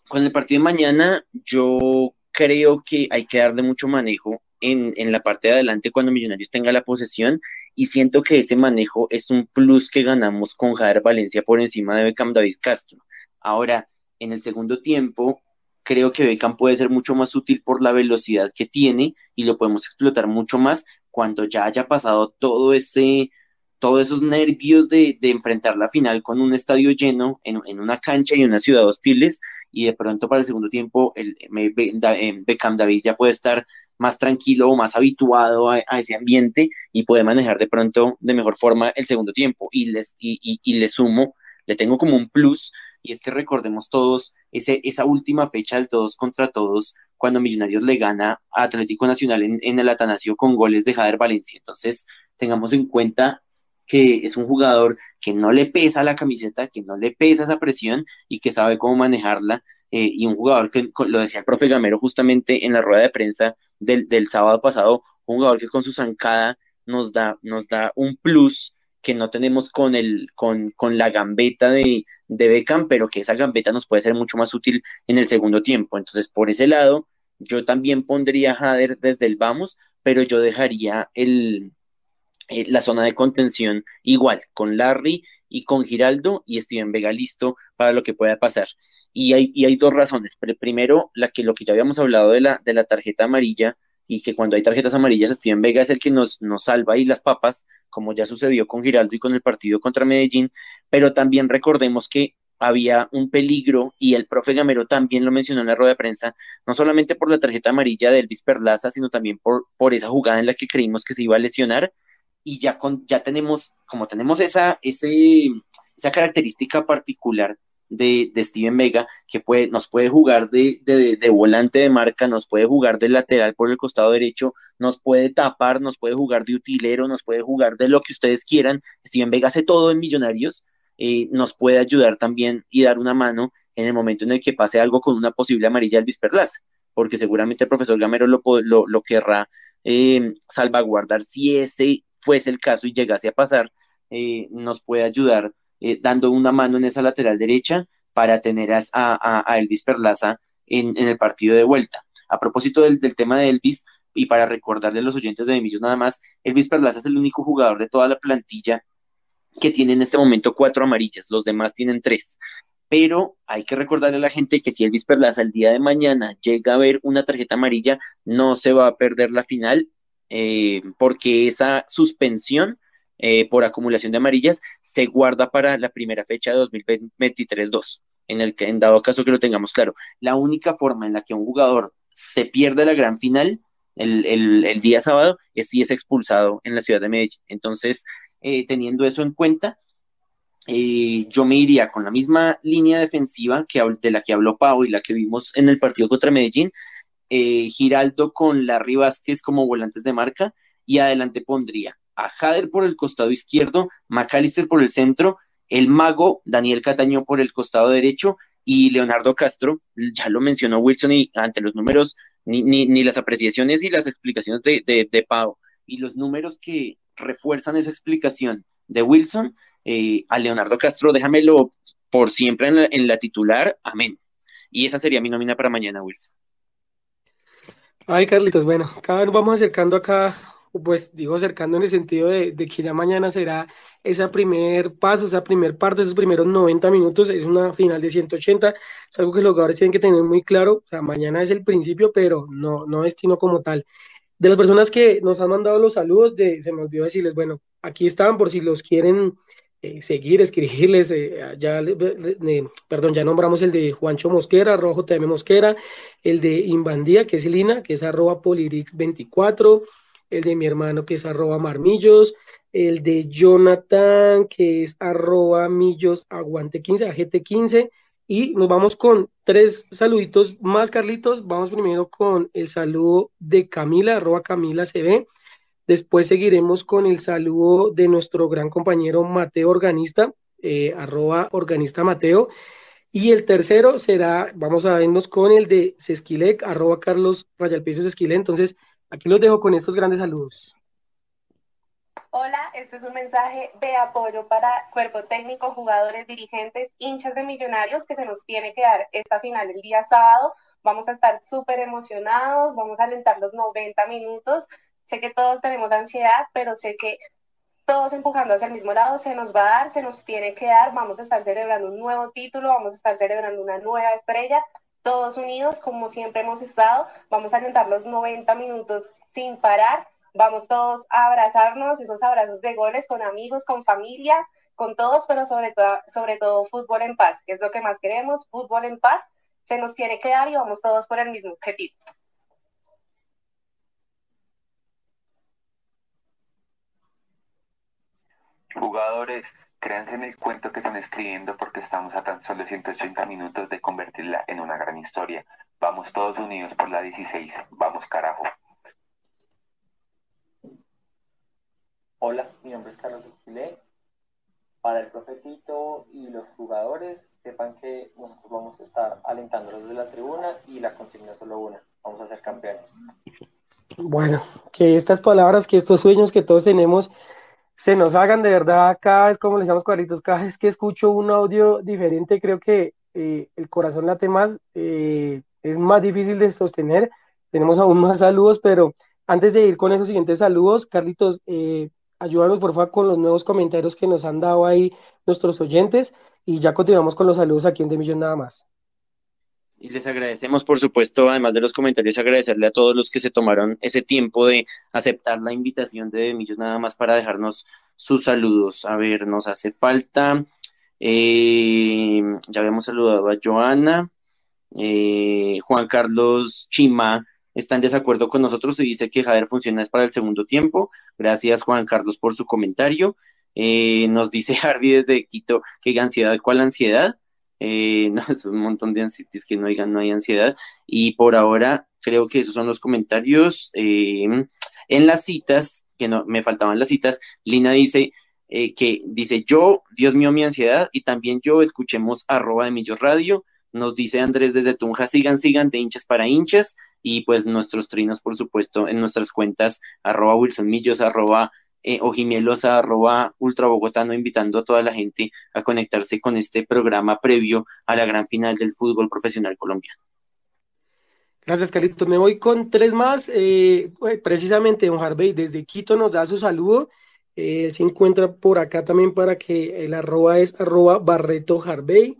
con el partido de mañana, yo creo que hay que darle mucho manejo en, en, la parte de adelante cuando Millonarios tenga la posesión y siento que ese manejo es un plus que ganamos con Javier Valencia por encima de Beckham David Castro. Ahora, en el segundo tiempo, creo que Beckham puede ser mucho más útil por la velocidad que tiene y lo podemos explotar mucho más cuando ya haya pasado todo ese todos esos nervios de, enfrentar la final con un estadio lleno, en, una cancha y una ciudad hostiles, y de pronto para el segundo tiempo el, Beckham David ya puede estar más tranquilo o más habituado a, ese ambiente y puede manejar de pronto de mejor forma el segundo tiempo. Y, les, y, le sumo, le tengo como un plus y es que recordemos todos ese, esa última fecha del todos contra todos, cuando Millonarios le gana a Atlético Nacional en, en el Atanasio con goles de Jader Valencia. Entonces, tengamos en cuenta que es un jugador que no le pesa la camiseta, que no le pesa esa presión y que sabe cómo manejarla. Eh, y un jugador que, lo decía el profe Gamero justamente en la rueda de prensa del, del sábado pasado, un jugador que con su zancada nos da, nos da un plus que no tenemos con, el, con, con la gambeta de, de Beckham, pero que esa gambeta nos puede ser mucho más útil en el segundo tiempo. Entonces, por ese lado, yo también pondría a Jader desde el vamos, pero yo dejaría el, eh, la zona de contención igual, con Larry y con Giraldo y Steven Vega listo para lo que pueda pasar. Y hay, y hay dos razones. Primero, la que, lo que ya habíamos hablado de la, de la tarjeta amarilla, y que cuando hay tarjetas amarillas, Steven Vega es el que nos, nos salva ahí las papas, como ya sucedió con Giraldo y con el partido contra Medellín, pero también recordemos que había un peligro y el profe Gamero también lo mencionó en la rueda de prensa, no solamente por la tarjeta amarilla de Elvis Perlaza, sino también por, por esa jugada en la que creímos que se iba a lesionar y ya, con, ya tenemos, como tenemos esa, esa característica particular de, de, Steven Vega, que puede, nos puede jugar de, de, de, volante de marca, nos puede jugar de lateral por el costado derecho, nos puede tapar, nos puede jugar de utilero, nos puede jugar de lo que ustedes quieran. Steven Vega hace todo en Millonarios, eh, nos puede ayudar también y dar una mano en el momento en el que pase algo con una posible amarilla al Perlaza, porque seguramente el profesor Gamero lo, lo, lo querrá eh, salvaguardar si ese fuese el caso y llegase a pasar, eh, nos puede ayudar eh, dando una mano en esa lateral derecha para tener a, Elvis Perlaza en, el partido de vuelta. A propósito del, tema de Elvis, y para recordarle a los oyentes de Emilio nada más, Elvis Perlaza es el único jugador de toda la plantilla que tiene en este momento cuatro amarillas, los demás tienen tres. Pero hay que recordarle a la gente que si Elvis Perlaza el día de mañana llega a ver una tarjeta amarilla, no se va a perder la final eh, porque esa suspensión eh, por acumulación de amarillas se guarda para la primera fecha de 2023-2, en el que en dado caso que lo tengamos claro. La única forma en la que un jugador se pierde la gran final el, día sábado es si es expulsado en la ciudad de Medellín. Entonces, eh, teniendo eso en cuenta, yo me iría con la misma línea defensiva que, de la que habló Pau y la que vimos en el partido contra Medellín, eh, Giraldo con Larry Vázquez como volantes de marca y adelante pondría a Jader por el costado izquierdo, McAllister por el centro, el mago Daniel Cataño por el costado derecho y Leonardo Castro, ya lo mencionó Wilson y ante los números, ni, ni, las apreciaciones y las explicaciones de, de, Pau y los números que refuerzan esa explicación de Wilson, eh, a Leonardo Castro, déjamelo por siempre en la, en la titular, amén. Y esa sería mi nómina para mañana, Wilson. Ay, Carlitos, bueno, cada vez vamos acercando acá, pues digo acercando en el sentido de, que ya mañana será ese primer paso, ese primer parte, esos primeros 90 minutos, es una final de 180, es algo que los jugadores tienen que tener muy claro, o sea, mañana es el principio, pero no, no destino como tal. De las personas que nos han mandado los saludos, se me olvidó decirles, bueno, aquí están por si los quieren eh, seguir, escribirles, eh, ya, perdón, ya nombramos el de Juancho Mosquera, Rojo TM Mosquera, el de Invandía, que es Lina, que es arroba polirix24, el de mi hermano, que es arroba marmillos, el de Jonathan, que es arroba millos aguante 15, agente 15, y nos vamos con tres saluditos más, Carlitos. Vamos primero con el saludo de Camila, arroba Camila CB. Después seguiremos con el saludo de nuestro gran compañero Mateo Organista, eh, arroba organista Mateo. Y el tercero será, vamos a vernos con el de Sesquilec, arroba Carlos Rayalpiso Sesquilec. Entonces, aquí los dejo con estos grandes saludos. Hola, este es un mensaje de apoyo para cuerpo técnico, jugadores, dirigentes, hinchas de millonarios que se nos tiene que dar esta final el día sábado. Vamos a estar súper emocionados, vamos a alentar los 90 minutos Sé que todos tenemos ansiedad, pero sé que todos empujando hacia el mismo lado se nos va a dar, se nos tiene que dar, vamos a estar celebrando un nuevo título, vamos a estar celebrando una nueva estrella, todos unidos como siempre hemos estado, vamos a alentar los 90 minutos sin parar, vamos todos a abrazarnos, esos abrazos de goles con amigos, con familia, con todos, pero sobre todo, sobre todo fútbol en paz, que es lo que más queremos, fútbol en paz, se nos tiene que dar y vamos todos por el mismo objetivo. Jugadores, Créanse en el cuento que están escribiendo porque estamos a tan solo 180 minutos de convertirla en una gran historia. Vamos todos unidos por la 16. Vamos carajo. Hola, mi nombre es Carlos Esquilé. Para el profetito y los jugadores, sepan que nosotros vamos a estar alentándolos de la tribuna y la consigna es solo una. Vamos a ser campeones. Bueno, que estas palabras, que estos sueños que todos tenemos se nos hagan de verdad cada vez, como le decíamos cuadritos, cada vez que escucho un audio diferente, creo que eh, el corazón late más, eh, es más difícil de sostener. Tenemos aún más saludos, pero antes de ir con esos siguientes saludos, Carlitos, eh, ayúdanos por favor con los nuevos comentarios que nos han dado ahí nuestros oyentes y ya continuamos con los saludos aquí en De Millón nada más. Y les agradecemos, por supuesto, además de los comentarios, agradecerle a todos los que se tomaron ese tiempo de aceptar la invitación de Millos nada más para dejarnos sus saludos. A ver, nos hace falta. Eh, ya habíamos saludado a Joana. Eh, Juan Carlos Chima está en desacuerdo con nosotros y dice que Jader funciona es para el segundo tiempo. Gracias, Juan Carlos, por su comentario. Eh, nos dice *laughs* Harvey desde Quito que ansiedad, ¿cuál ansiedad? Eh, *laughs* no, es un montón de ansiedades que no hay, no hay ansiedad. Y por ahora creo que esos son los comentarios. Eh, en las citas, que no me faltaban las citas, Lina dice eh, que dice yo, Dios mío, mi ansiedad, y también yo, escuchemos arroba de Millos Radio. Nos dice Andrés desde Tunja, sigan, sigan, de hinchas para hinchas, y pues nuestros trinos, por supuesto, en nuestras cuentas, arroba Wilson Millos, arroba eh, ojimielosa arroba ultra bogotano invitando a toda la gente a conectarse con este programa previo a la gran final del fútbol profesional colombiano. Gracias, Carlitos. Me voy con tres más. Eh, precisamente, don Harvey, desde Quito nos da su saludo. Eh, él se encuentra por acá también para que el arroba es arroba Barreto Harvey.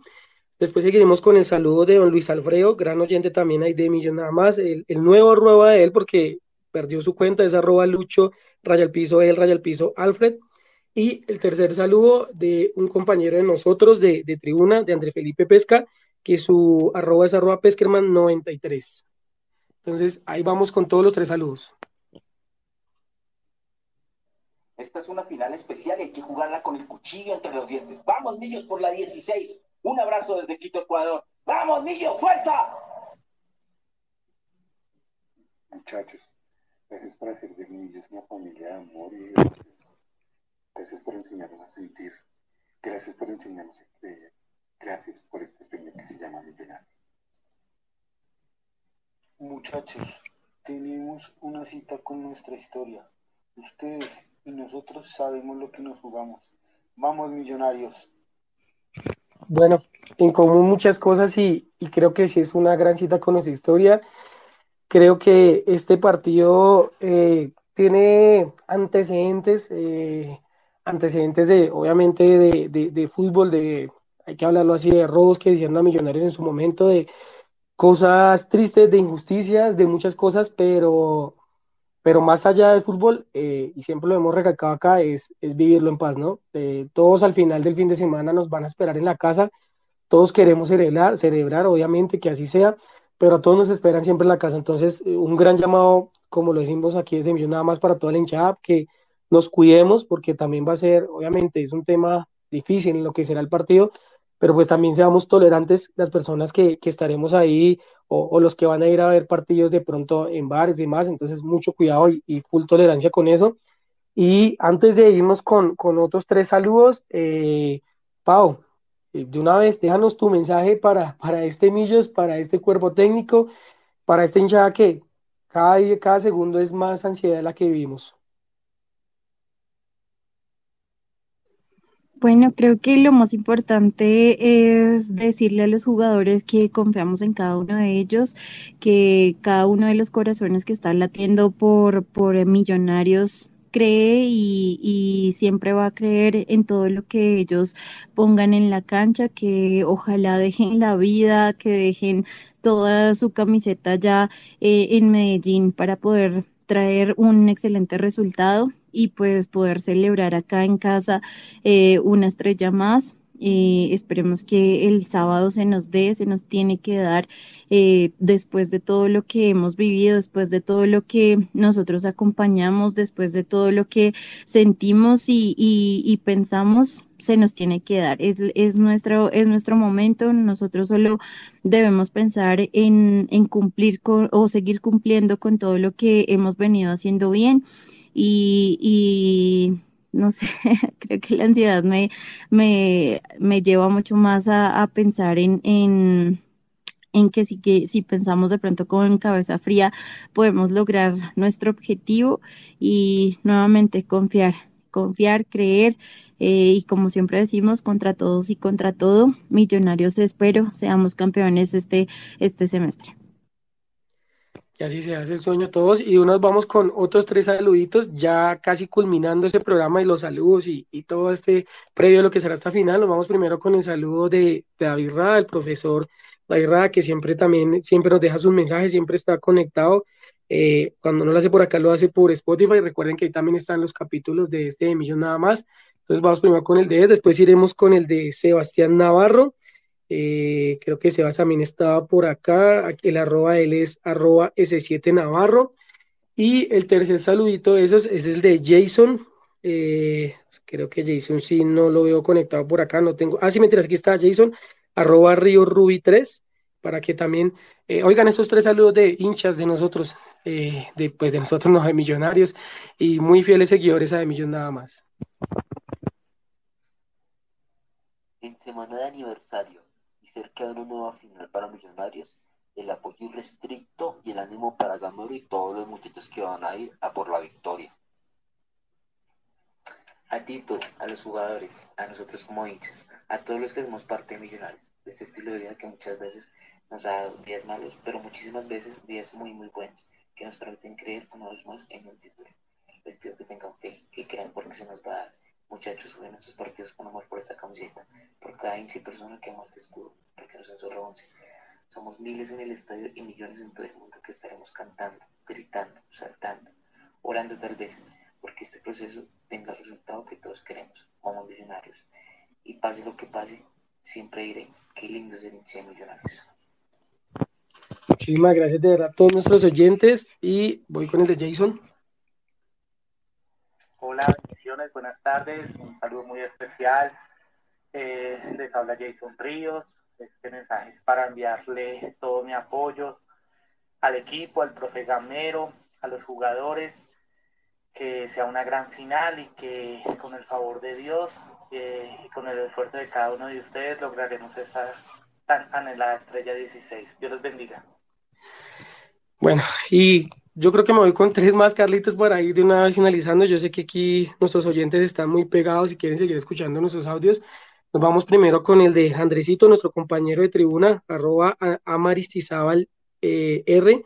Después seguiremos con el saludo de don Luis Alfredo, gran oyente también hay de Millón nada más. El, el nuevo arroba de él, porque perdió su cuenta, es arroba Lucho, raya al piso él, raya al piso Alfred. Y el tercer saludo de un compañero de nosotros de, de tribuna, de André Felipe Pesca, que su arroba es arroba peskerman93. Entonces, ahí vamos con todos los tres saludos. Esta es una final especial y hay que jugarla con el cuchillo entre los dientes. Vamos, Millos, por la 16. Un abrazo desde Quito, Ecuador. Vamos, Millos, fuerza. Muchachos, Gracias por hacer de Millos una familia de amor y gracias. Gracias por enseñarnos a sentir. Gracias por enseñarnos a creer. Gracias por este sueño que se llama Millonario. Muchachos, tenemos una cita con nuestra historia. Ustedes y nosotros sabemos lo que nos jugamos. Vamos, millonarios. Bueno, en común muchas cosas y, y creo que sí es una gran cita con nuestra historia. Creo que este partido eh, tiene antecedentes, eh, antecedentes de, obviamente, de, fútbol, de, hay que hablarlo así, de robos que hicieron a Millonarios en su momento, de cosas tristes, de injusticias, de muchas cosas, pero, pero más allá del fútbol, eh, y siempre lo hemos recalcado acá, es, es vivirlo en paz, ¿no? Eh, todos al final del fin de semana nos van a esperar en la casa, todos queremos celebrar, celebrar, obviamente que así sea, pero a todos nos esperan siempre en la casa. Entonces, eh, un gran llamado, como lo decimos aquí desde Millón, nada más para toda la hinchada, que nos cuidemos, porque también va a ser, obviamente, es un tema difícil en lo que será el partido, pero pues también seamos tolerantes las personas que, que estaremos ahí o, los que van a ir a ver partidos de pronto en bares y demás, entonces mucho cuidado y, y full tolerancia con eso. Y antes de irnos con, con otros tres saludos, eh, Pau, de una vez, déjanos tu mensaje para, para este Millos, para este cuerpo técnico, para esta hinchada que cada día, cada segundo es más ansiedad la que vivimos. Bueno, creo que lo más importante es decirle a los jugadores que confiamos en cada uno de ellos, que cada uno de los corazones que están latiendo por, por millonarios cree y, siempre va a creer en todo lo que ellos pongan en la cancha, que ojalá dejen la vida, que dejen toda su camiseta ya eh, en Medellín para poder traer un excelente resultado y pues poder celebrar acá en casa eh, una estrella más Eh, esperemos que el sábado se nos dé, se nos tiene que dar eh, después de todo lo que hemos vivido, después de todo lo que nosotros acompañamos, después de todo lo que sentimos y, y, pensamos, se nos tiene que dar. Es, es, nuestro, es nuestro momento, nosotros solo debemos pensar en, en cumplir con, o seguir cumpliendo con todo lo que hemos venido haciendo bien y, y no sé, *laughs* creo que la ansiedad me, me, me lleva mucho más a, pensar en, en, en que si, que si pensamos de pronto con cabeza fría podemos lograr nuestro objetivo y nuevamente confiar, confiar, creer eh, y como siempre decimos, contra todos y contra todo, millonarios espero, seamos campeones este, este semestre. Y así se hace el sueño todos. Y nos vamos con otros tres saluditos, ya casi culminando ese programa y los saludos y, todo este previo a lo que será esta final. Nos vamos primero con el saludo de, David Rada, el profesor David Rada, que siempre también, siempre nos deja sus mensajes, siempre está conectado. Eh, cuando no lo hace por acá, lo hace por Spotify. Recuerden que ahí también están los capítulos de este Millón nada más. Entonces vamos primero con el de él, después iremos con el de Sebastián Navarro eh, creo que Sebas también estaba por acá. El arroba él es arroba S7 Navarro. Y el tercer saludito de esos es el de Jason. Eh, creo que Jason sí no lo veo conectado por acá. No tengo. Ah, sí, mentiras, aquí está Jason, arroba Río Ruby 3. Para que también eh, oigan estos tres saludos de hinchas de nosotros, de, pues de nosotros, no de millonarios, y muy fieles seguidores a de Millón nada más. En semana de aniversario cerca de una nueva final para Millonarios, el apoyo irrestricto y el ánimo para Gamero y todos los muchachos que van a ir a por la victoria. A Tito, a los jugadores, a nosotros como hinchas, a todos los que somos parte de Millonarios, este estilo de vida que muchas veces nos ha dado días malos, pero muchísimas veces días muy muy buenos, que nos permiten creer una vez más en un título. Les pido que tengan fe, que crean porque se nos va a dar. Muchachos, jueguen estos partidos con amor por esta camiseta, por cada hincha y persona que ama este escudo, porque no son solo 11. Somos miles en el estadio y millones en todo el mundo que estaremos cantando, gritando, saltando, orando tal vez, porque este proceso tenga el resultado que todos queremos, como millonarios. Y pase lo que pase, siempre diré, qué lindo es el hincha de millonarios. Muchísimas gracias de verdad a todos nuestros oyentes y voy con el de Jason. Hola, bendiciones, buenas tardes, un saludo muy especial. Eh, les habla Jason Ríos. Este mensaje es para enviarle todo mi apoyo al equipo, al profe Gamero, a los jugadores, que sea una gran final y que con el favor de Dios eh, y con el esfuerzo de cada uno de ustedes lograremos esa tan anhelada estrella 16. Dios los bendiga. Bueno, y yo creo que me voy con tres más, Carlitos, por ahí de una vez finalizando. Yo sé que aquí nuestros oyentes están muy pegados y quieren seguir escuchando nuestros audios. Nos vamos primero con el de Andresito, nuestro compañero de tribuna, arroba amaristizábal eh, R.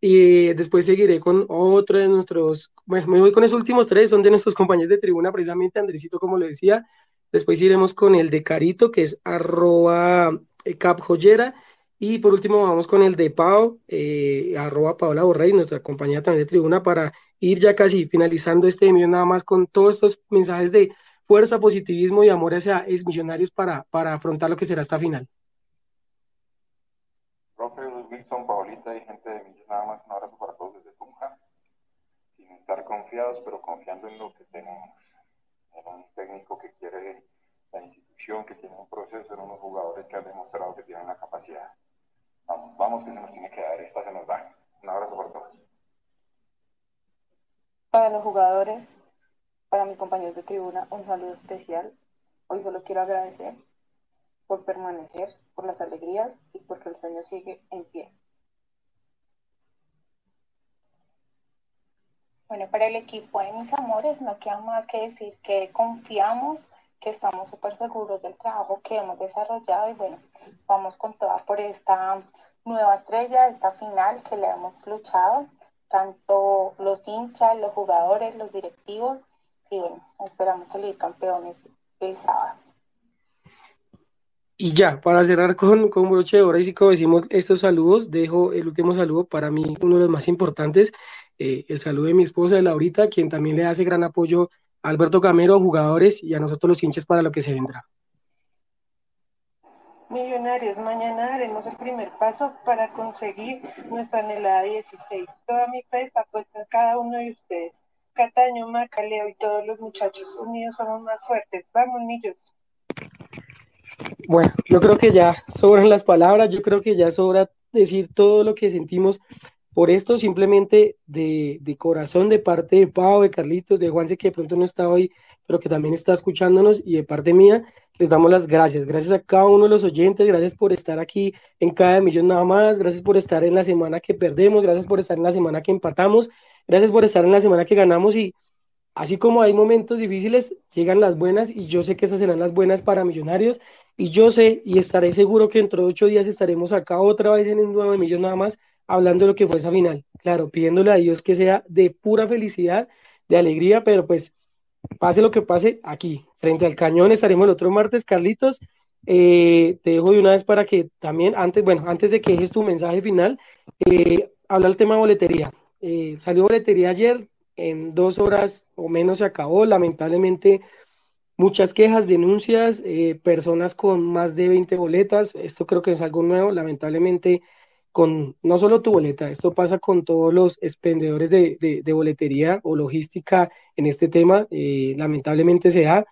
Y después seguiré con otro de nuestros, bueno, me voy con esos últimos tres, son de nuestros compañeros de tribuna, precisamente Andresito, como lo decía. Después iremos con el de Carito, que es arroba eh, capjoyera. Y por último vamos con el de Pau, eh, arroba Paola Borrey, nuestra compañía también de tribuna, para ir ya casi finalizando este envío nada más con todos estos mensajes de fuerza, positivismo y amor hacia ex millonarios para, para afrontar lo que será esta final. Profe Wilson, Paolita y gente de Millón, nada más un abrazo para todos desde Tunja, sin estar confiados, pero confiando en lo que tenemos, en un técnico que quiere la institución, que tiene un proceso, en unos jugadores que han demostrado que tienen la capacidad. Vamos, vamos que se nos tiene que dar, esta se nos da. Un abrazo para todos. Para los jugadores, para mis compañeros de tribuna, un saludo especial. Hoy solo quiero agradecer por permanecer, por las alegrías y porque el sueño sigue en pie. Bueno, para el equipo de mis amores no queda más que decir que confiamos, que estamos súper seguros del trabajo que hemos desarrollado y bueno, vamos con toda por esta nueva estrella, esta final que le hemos luchado, tanto los hinchas, los jugadores, los directivos, y bueno, esperamos salir campeones el sábado. Y ya, para cerrar con, con broche de oro, y como decimos estos saludos, dejo el último saludo para mí, uno de los más importantes, eh, el saludo de mi esposa, de Laurita, quien también le hace gran apoyo a Alberto Camero, jugadores y a nosotros los hinchas para lo que se vendrá. Millonarios, mañana haremos el primer paso para conseguir nuestra anhelada 16. Toda mi fe está puesta en cada uno de ustedes. Cataño, Macaleo y todos los muchachos unidos somos más fuertes. Vamos, Millos. Bueno, yo creo que ya sobran las palabras, yo creo que ya sobra decir todo lo que sentimos por esto, simplemente de, de corazón, de parte de Pau, de Carlitos, de Juanse, que de pronto no está hoy, pero que también está escuchándonos, y de parte mía, les damos las gracias. Gracias a cada uno de los oyentes, gracias por estar aquí en cada millón nada más, gracias por estar en la semana que perdemos, gracias por estar en la semana que empatamos, gracias por estar en la semana que ganamos y así como hay momentos difíciles, llegan las buenas y yo sé que esas serán las buenas para Millonarios y yo sé y estaré seguro que dentro de ocho días estaremos acá otra vez en un nuevo millón nada más hablando de lo que fue esa final. Claro, pidiéndole a Dios que sea de pura felicidad, de alegría, pero pues pase lo que pase aquí, frente al cañón, estaremos el otro martes, Carlitos. Eh, te dejo de una vez para que también, antes, bueno, antes de que dejes tu mensaje final, eh, habla el tema boletería. Eh, salió boletería ayer, en dos horas o menos se acabó, lamentablemente muchas quejas, denuncias, eh, personas con más de 20 boletas, esto creo que es algo nuevo, lamentablemente con no solo tu boleta, esto pasa con todos los expendedores de, de, boletería o logística en este tema, eh, lamentablemente se da.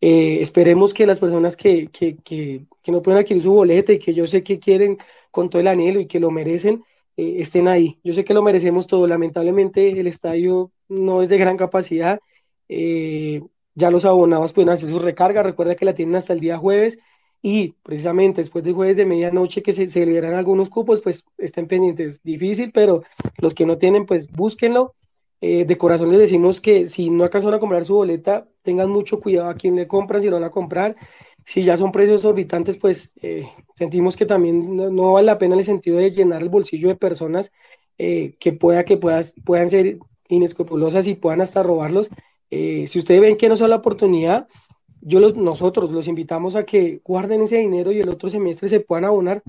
Eh, esperemos que las personas que, que, que, que, no pueden adquirir su boleta y que yo sé que quieren con todo el anhelo y que lo merecen, eh, estén ahí. Yo sé que lo merecemos todo. Lamentablemente el estadio no es de gran capacidad. Eh, ya los abonados pueden hacer su recarga. Recuerda que la tienen hasta el día jueves y precisamente después de jueves de medianoche que se, se liberan algunos cupos, pues estén pendientes. Difícil, pero los que no tienen, pues búsquenlo. Eh, de corazón les decimos que si no alcanzan a comprar su boleta, tengan mucho cuidado a quien le compran, si lo van a comprar si ya son precios exorbitantes, pues eh, sentimos que también no, vale la pena en el sentido de llenar el bolsillo de personas eh, que pueda que puedas, puedan ser inescrupulosas y puedan hasta robarlos. Eh, si ustedes ven que no es la oportunidad, yo los, nosotros los invitamos a que guarden ese dinero y el otro semestre se puedan abonar,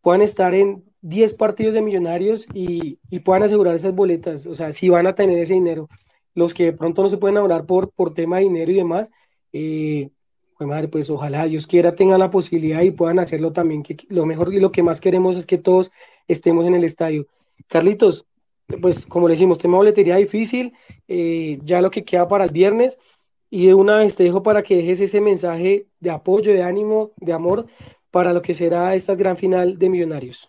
puedan estar en 10 partidos de millonarios y, y puedan asegurar esas boletas. O sea, si van a tener ese dinero. Los que de pronto no se pueden abonar por, por tema de dinero y demás, eh, pues madre, pues ojalá Dios quiera tengan la posibilidad y puedan hacerlo también, que lo mejor y lo que más queremos es que todos estemos en el estadio. Carlitos, pues como le decimos, tema boletería difícil, eh, ya lo que queda para el viernes, y de una vez te dejo para que dejes ese mensaje de apoyo, de ánimo, de amor para lo que será esta gran final de Millonarios.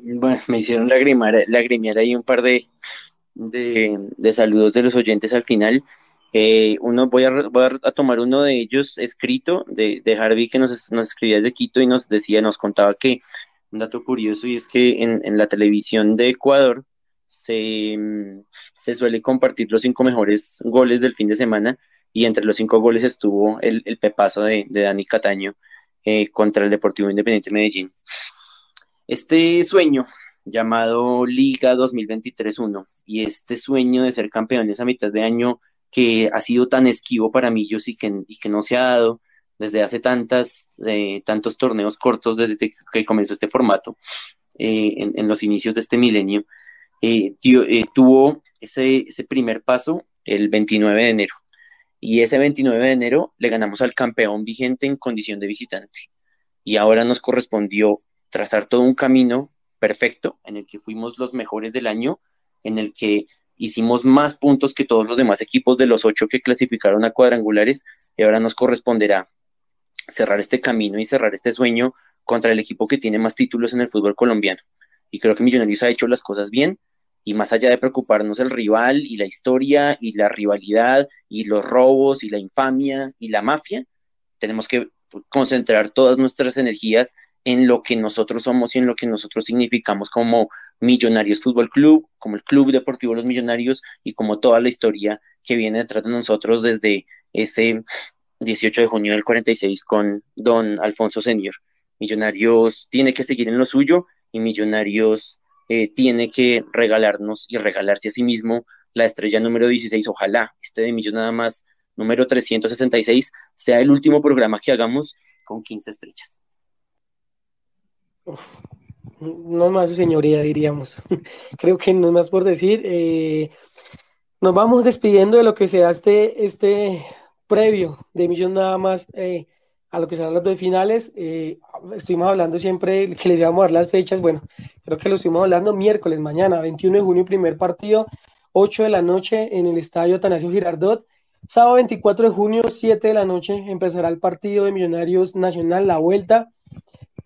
Bueno, me hicieron lagrimar, lagrimear ahí un par de, de, de saludos de los oyentes al final. Eh, uno, voy a, tomar uno de ellos escrito de, de Harvey que nos, escribía de Quito y nos decía, nos contaba que un dato curioso y es que en, la televisión de Ecuador se, se, suele compartir los cinco mejores goles del fin de semana y entre los cinco goles estuvo el, el pepazo de, de, Dani Cataño eh, contra el Deportivo Independiente Medellín. Este sueño llamado Liga 2023-1 y este sueño de ser campeones a mitad de año que ha sido tan esquivo para que, y que no se ha dado desde hace tantas, eh, tantos torneos cortos desde que comenzó este formato eh, en, los inicios de este milenio, eh, tuvo ese primer paso el 29 de enero. Y ese 29 de enero le ganamos al campeón vigente en condición de visitante. Y ahora nos correspondió trazar todo un camino perfecto en el que fuimos los mejores del año, en el que hicimos más puntos que todos los demás equipos de los ocho que clasificaron a cuadrangulares y ahora nos corresponderá cerrar este camino y cerrar este sueño contra el equipo que tiene más títulos en el fútbol colombiano. Y creo que Millonarios ha hecho las cosas bien y más allá de preocuparnos el rival y la historia y la rivalidad y los robos y la infamia y la mafia, tenemos que concentrar todas nuestras energías en lo que nosotros somos y en lo que nosotros significamos como Millonarios Fútbol Club, como el Club Deportivo Los Millonarios y como toda la historia que viene detrás de nosotros desde ese 18 de junio del 46 con don Alfonso Senior. Millonarios tiene que seguir en lo suyo y Millonarios eh, tiene que regalarnos y regalarse a sí mismo la estrella número 16. Ojalá este de Millón nada más número 366 sea el último programa que hagamos con 15 estrellas. No más su señoría, diríamos. *laughs* Creo que no es más por decir. Eh, nos vamos despidiendo de lo que sea este, este previo de Millón nada más. Eh, a lo que serán las dos finales. Eh, estuvimos hablando siempre que les íbamos a dar las fechas. Bueno, creo que lo estuvimos hablando miércoles, mañana, 21 de junio, primer partido, 8 de la noche en el estadio Atanasio Girardot. Sábado 24 de junio, 7 de la noche, empezará el partido de Millonarios Nacional, la vuelta.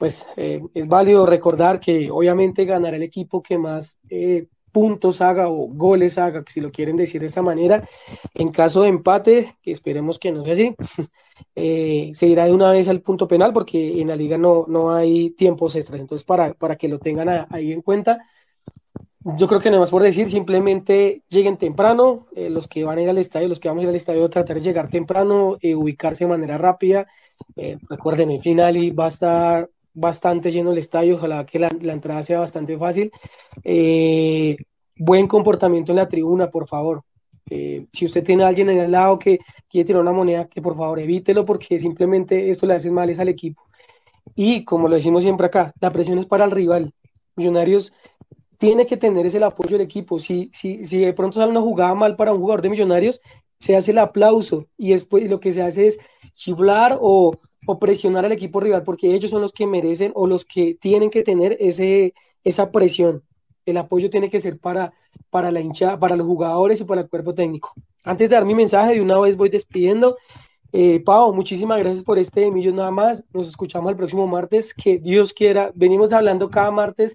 Pues eh, es válido recordar que obviamente ganará el equipo que más eh, puntos haga o goles haga, si lo quieren decir de esa manera. En caso de empate, que esperemos que no sea así, *laughs* eh, se irá de una vez al punto penal porque en la liga no, no hay tiempos extras. Entonces, para, para que lo tengan ahí en cuenta, yo creo que no más por decir, simplemente lleguen temprano, eh, los que van a ir al estadio, los que vamos a ir al estadio, tratar de llegar temprano, eh, ubicarse de manera rápida. recuerden, el final y va a estar bastante lleno el estadio, ojalá que la, entrada sea bastante fácil. Eh, buen comportamiento en la tribuna, por favor. Eh, si usted tiene a alguien en el lado que quiere tirar una moneda, que por favor evítelo porque simplemente esto le hace males al equipo. Y como lo decimos siempre acá, la presión es para el rival. Millonarios tiene que tener ese apoyo del equipo. Si, si, si de pronto sale una jugada mal para un jugador de Millonarios, se hace el aplauso y después lo que se hace es chiflar o o presionar al equipo rival, porque ellos son los que merecen o los que tienen que tener ese, esa presión. El apoyo tiene que ser para, para la hincha, para los jugadores y para el cuerpo técnico. Antes de dar mi mensaje, de una vez voy despidiendo. Eh, Pau, muchísimas gracias por este de nada más. Nos escuchamos el próximo martes. Que Dios quiera. Venimos hablando cada martes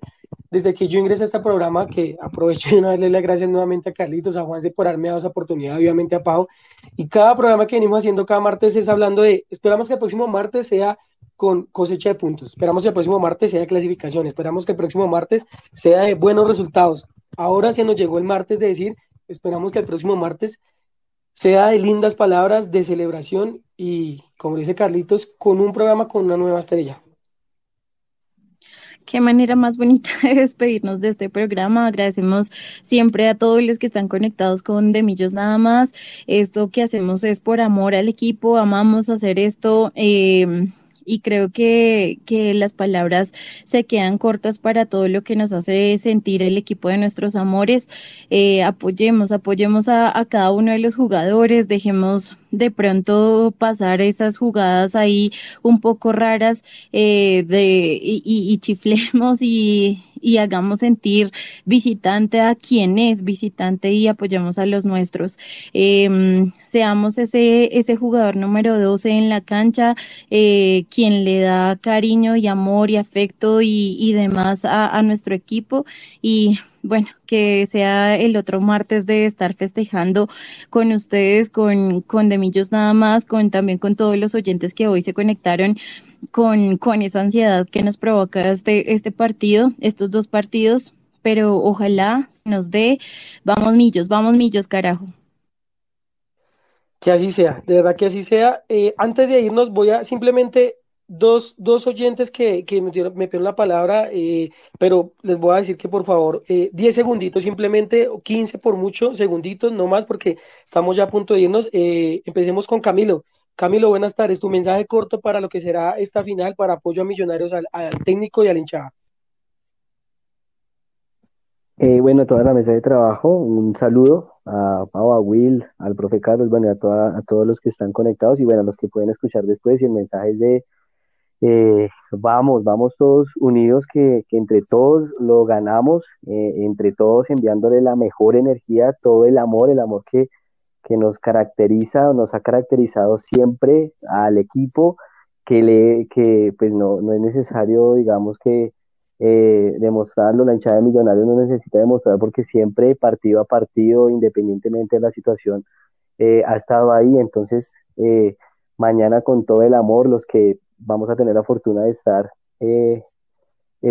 desde que yo ingresé a este programa, que aprovecho de una vez las gracias nuevamente a Carlitos, a Juanse por darme esa oportunidad, obviamente a Pau. Y cada programa que venimos haciendo cada martes es hablando de, esperamos que el próximo martes sea con cosecha de puntos, esperamos que el próximo martes sea de clasificación, esperamos que el próximo martes sea de buenos resultados. Ahora se nos llegó el martes de decir, esperamos que el próximo martes sea de lindas palabras, de celebración y, como dice Carlitos, con un programa con una nueva estrella. Qué manera más bonita *laughs* de despedirnos de este programa. Agradecemos siempre a todos los que están conectados con De Millos nada más. Esto que hacemos es por amor al equipo, amamos hacer esto. Eh, y creo que, que las palabras se quedan cortas para todo lo que nos hace sentir el equipo de nuestros amores. Eh, apoyemos, apoyemos a, a cada uno de los jugadores, dejemos de pronto pasar esas jugadas ahí un poco raras eh, de, y, y, chiflemos y, y hagamos sentir visitante a quien es visitante y apoyemos a los nuestros. Eh, seamos ese, ese jugador número 12 en la cancha, eh, quien le da cariño y amor y afecto y, y demás a, a nuestro equipo y bueno, que sea el otro martes de estar festejando con ustedes, con, con Demillos nada más, con también con todos los oyentes que hoy se conectaron con, con esa ansiedad que nos provoca este, este partido, estos dos partidos, pero ojalá nos dé, vamos millos, vamos millos, carajo. Que así sea, de verdad que así sea. Eh, antes de irnos, voy a simplemente dos, dos oyentes que, que me, pidieron la palabra, eh, pero les voy a decir que por favor, eh, 10 segunditos, simplemente 15 por mucho, segunditos, no más, porque estamos ya a punto de irnos. Eh, empecemos con Camilo. Camilo, buenas tardes. Tu mensaje corto para lo que será esta final para apoyo a Millonarios, al, al técnico y al hinchada. Eh, bueno, toda la mesa de trabajo, un saludo a Pau, a Will, al profe Carlos, bueno, a, toda, a todos los que están conectados y bueno, a los que pueden escuchar después y el mensaje es de eh, vamos, vamos todos unidos, que, entre todos lo ganamos, eh, entre todos enviándole la mejor energía, todo el amor, el amor que, que nos caracteriza, nos ha caracterizado siempre al equipo, que, le, que pues no, no es necesario, digamos que eh, demostrarlo, la hinchada de Millonarios no necesita demostrar porque siempre partido a partido, independientemente de la situación, eh, ha estado ahí, entonces eh, mañana con todo el amor, los que vamos a tener la fortuna de estar,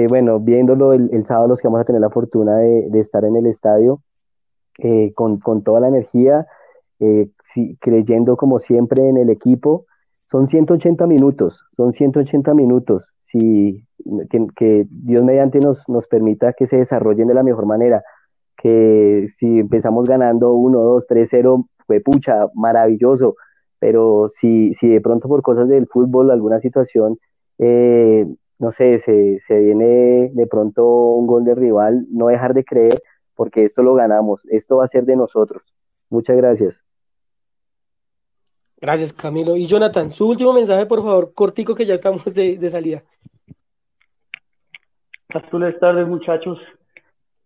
bueno, viéndolo el, sábado, los que vamos a tener la fortuna de, de estar en el estadio con, con, toda la energía, si, creyendo como siempre en el equipo. Son 180 minutos, son 180 minutos, si, que, que Dios mediante nos, nos permita que se desarrollen de la mejor manera que si empezamos ganando 1, 2, 3, 0, fue pucha, maravilloso, pero si, si de pronto por cosas del fútbol, alguna situación, eh, no sé, se, se viene de pronto un gol de rival, no dejar de creer, porque esto lo ganamos, esto va a ser de nosotros. Muchas gracias. Gracias, Camilo. Y Jonathan, su último mensaje, por favor, cortico, que ya estamos de, de salida. Buenas tardes, muchachos.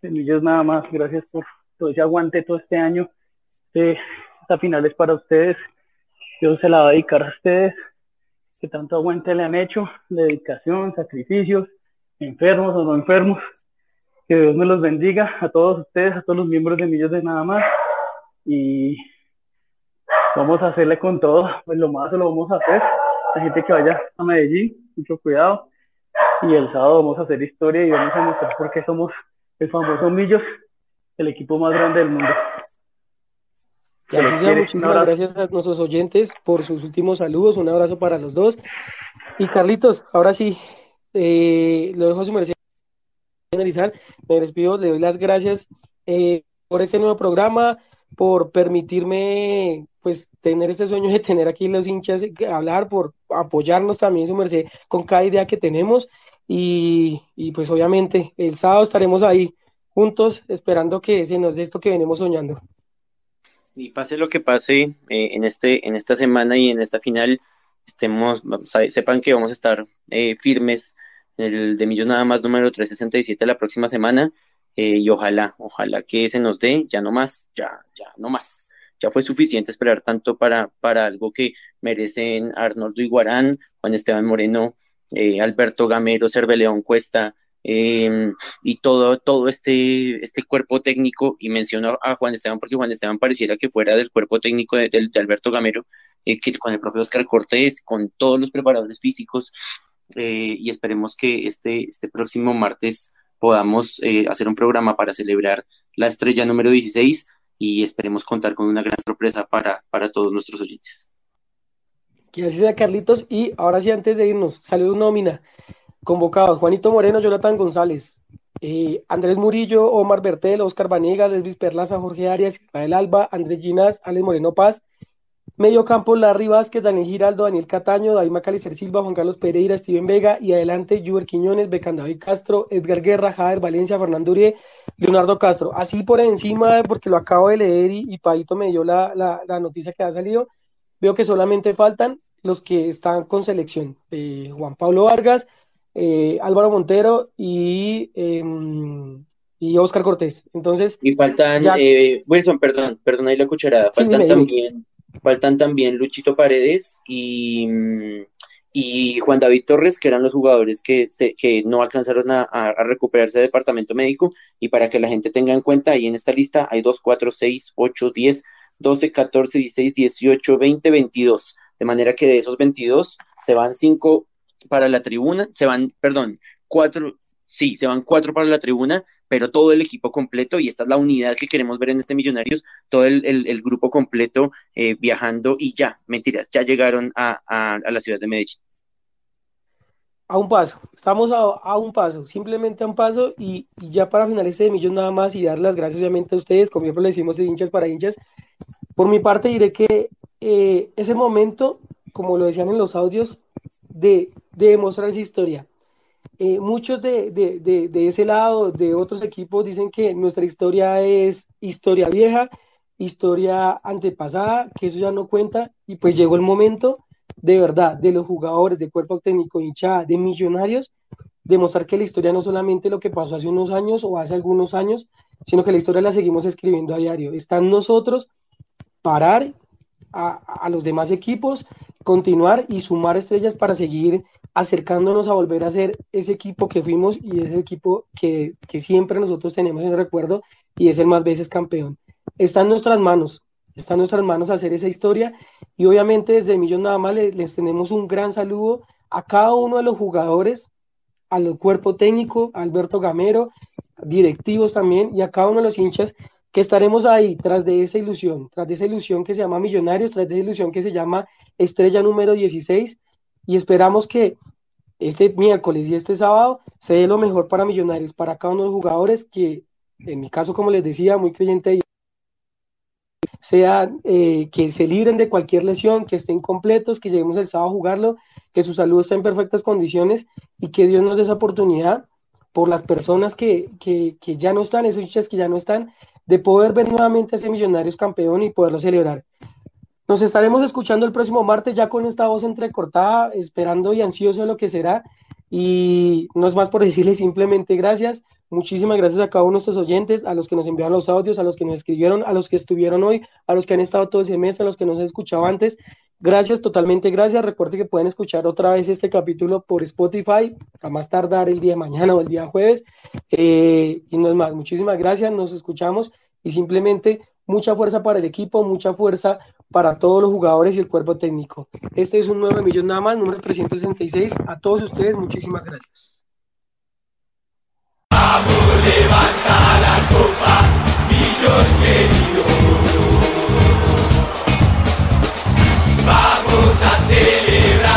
Semillas nada más. Gracias por todo ese aguante todo este año. Eh, esta final es para ustedes. Dios se la va a dedicar a ustedes. Que tanto aguante le han hecho, dedicación, sacrificios, enfermos o no enfermos. Que Dios me los bendiga a todos ustedes, a todos los miembros de Millos de Nada más. Y vamos a hacerle con todo. Pues lo más lo vamos a hacer. La gente que vaya a Medellín, mucho cuidado. Y el sábado vamos a hacer historia y vamos a mostrar por qué somos el famoso Millos, el equipo más grande del mundo. Así sea, muchísimas gracias a nuestros oyentes por sus últimos saludos. Un abrazo para los dos. Y Carlitos, ahora sí, eh, lo dejo a su merced. Me despido, le doy las gracias eh, por este nuevo programa, por permitirme pues tener este sueño de tener aquí los hinchas, hablar, por apoyarnos también, su merced, con cada idea que tenemos. Y, y pues obviamente el sábado estaremos ahí juntos esperando que se nos dé esto que venimos soñando. Y pase lo que pase eh, en, este, en esta semana y en esta final, estemos, sepan que vamos a estar eh, firmes en el de Millos Nada más número 367 la próxima semana eh, y ojalá, ojalá que se nos dé, ya no más, ya, ya no más. Ya fue suficiente esperar tanto para, para algo que merecen Arnoldo Iguarán, Juan Esteban Moreno, Alberto Gamero, Cerveleón Cuesta, Em, y todo, todo este, este cuerpo técnico, y menciono a Juan Esteban porque Juan Esteban pareciera que fuera del cuerpo técnico de, Alberto Gamero, eh, que con el profe Oscar Cortés, con todos los preparadores físicos, eh, y esperemos que este, este próximo martes podamos eh, hacer un programa para celebrar la estrella número 16 y esperemos contar con una gran sorpresa para, para todos nuestros oyentes. Que así Carlitos. Y ahora sí, antes de irnos, saludos nómina. Convocados, Juanito Moreno, Jonathan González, eh, Andrés Murillo, Omar Bertel, Oscar Vanega, Desvis Perlaza, Jorge Arias, Israel Alba, Andrés Ginas, Alex Moreno Paz, Medio campo, Larry Vázquez, Daniel Giraldo, Daniel Cataño, David Macalister Silva, Juan Carlos Pereira, Steven Vega y adelante Juber Quiñones, David Castro, Edgar Guerra, Jader Valencia, Fernando Uribe, Leonardo Castro. Así por encima, porque lo acabo de leer y, y Paito me dio la, la, noticia que ha salido, veo que solamente faltan los que están con selección. Eh, Juan Pablo Vargas, eh, Álvaro Montero y, em, y Oscar Cortés. Entonces. Y faltan, eh, Wilson, perdón, perdón ahí la cucharada. Faltan también, faltan también Luchito Paredes y, y Juan David Torres, que eran los jugadores que, se, que no alcanzaron a, a, recuperarse del departamento médico. Y para que la gente tenga en cuenta, ahí en esta lista hay 2, 4, 6, 8, 10, 12, 14, 16, 18, 20, 22. De manera que de esos 22 se van 5 para la tribuna, se van, perdón, cuatro, sí, se van cuatro para la tribuna, pero todo el equipo completo, y esta es la unidad que queremos ver en este Millonarios, todo el, grupo completo eh, viajando y ya, mentiras, ya llegaron a, la ciudad de Medellín. A un paso, estamos a, un paso, simplemente a un paso, y, ya para finalizar de millón nada más y dar las gracias obviamente a ustedes, como siempre le decimos de hinchas para hinchas, por mi parte diré que eh, ese momento, como lo decían en los audios, de, demostrar esa historia. Eh, muchos de, de, ese lado, de otros equipos, dicen que nuestra historia es historia vieja, historia antepasada, que eso ya no cuenta, y pues llegó el momento de verdad de los jugadores, de cuerpo técnico, hinchada, de millonarios, demostrar que la historia no solamente lo que pasó hace unos años o hace algunos años, sino que la historia la seguimos escribiendo a diario. Está en nosotros parar a, los demás equipos, continuar y sumar estrellas para seguir acercándonos a volver a ser ese equipo que fuimos y ese equipo que, siempre nosotros tenemos en recuerdo y es el más veces campeón. Está en nuestras manos, está en nuestras manos hacer esa historia y obviamente desde Millón nada más les, les tenemos un gran saludo a cada uno de los jugadores, al cuerpo técnico, Alberto Gamero, directivos también y a cada uno de los hinchas que estaremos ahí tras de esa ilusión, tras de esa ilusión que se llama Millonarios, tras de esa ilusión que se llama Estrella número 16 y esperamos que este miércoles y este sábado se dé lo mejor para Millonarios, para cada uno de los jugadores que, en mi caso, como les decía, muy creyente, sea eh, que se libren de cualquier lesión, que estén completos, que lleguemos el sábado a jugarlo, que su salud esté en perfectas condiciones y que Dios nos dé esa oportunidad por las personas que, que, que ya no están, esos hinchas que ya no están, de poder ver nuevamente a ese Millonarios campeón y poderlo celebrar. Nos estaremos escuchando el próximo martes ya con esta voz entrecortada, esperando y ansioso lo que será. Y no es más por decirles simplemente gracias. Muchísimas gracias a cada uno de nuestros oyentes, a los que nos enviaron los audios, a los que nos escribieron, a los que estuvieron hoy, a los que han estado todo ese mes, a los que nos han escuchado antes. Gracias, totalmente gracias. Recuerde que pueden escuchar otra vez este capítulo por Spotify, a más tardar el día de mañana o el día jueves. Eh, y no es más, muchísimas gracias, nos escuchamos y simplemente mucha fuerza para el equipo, mucha fuerza para todos los jugadores y el cuerpo técnico. Este es un nuevo millón nada más, número 366. A todos ustedes, muchísimas gracias. Vamos, a celebrar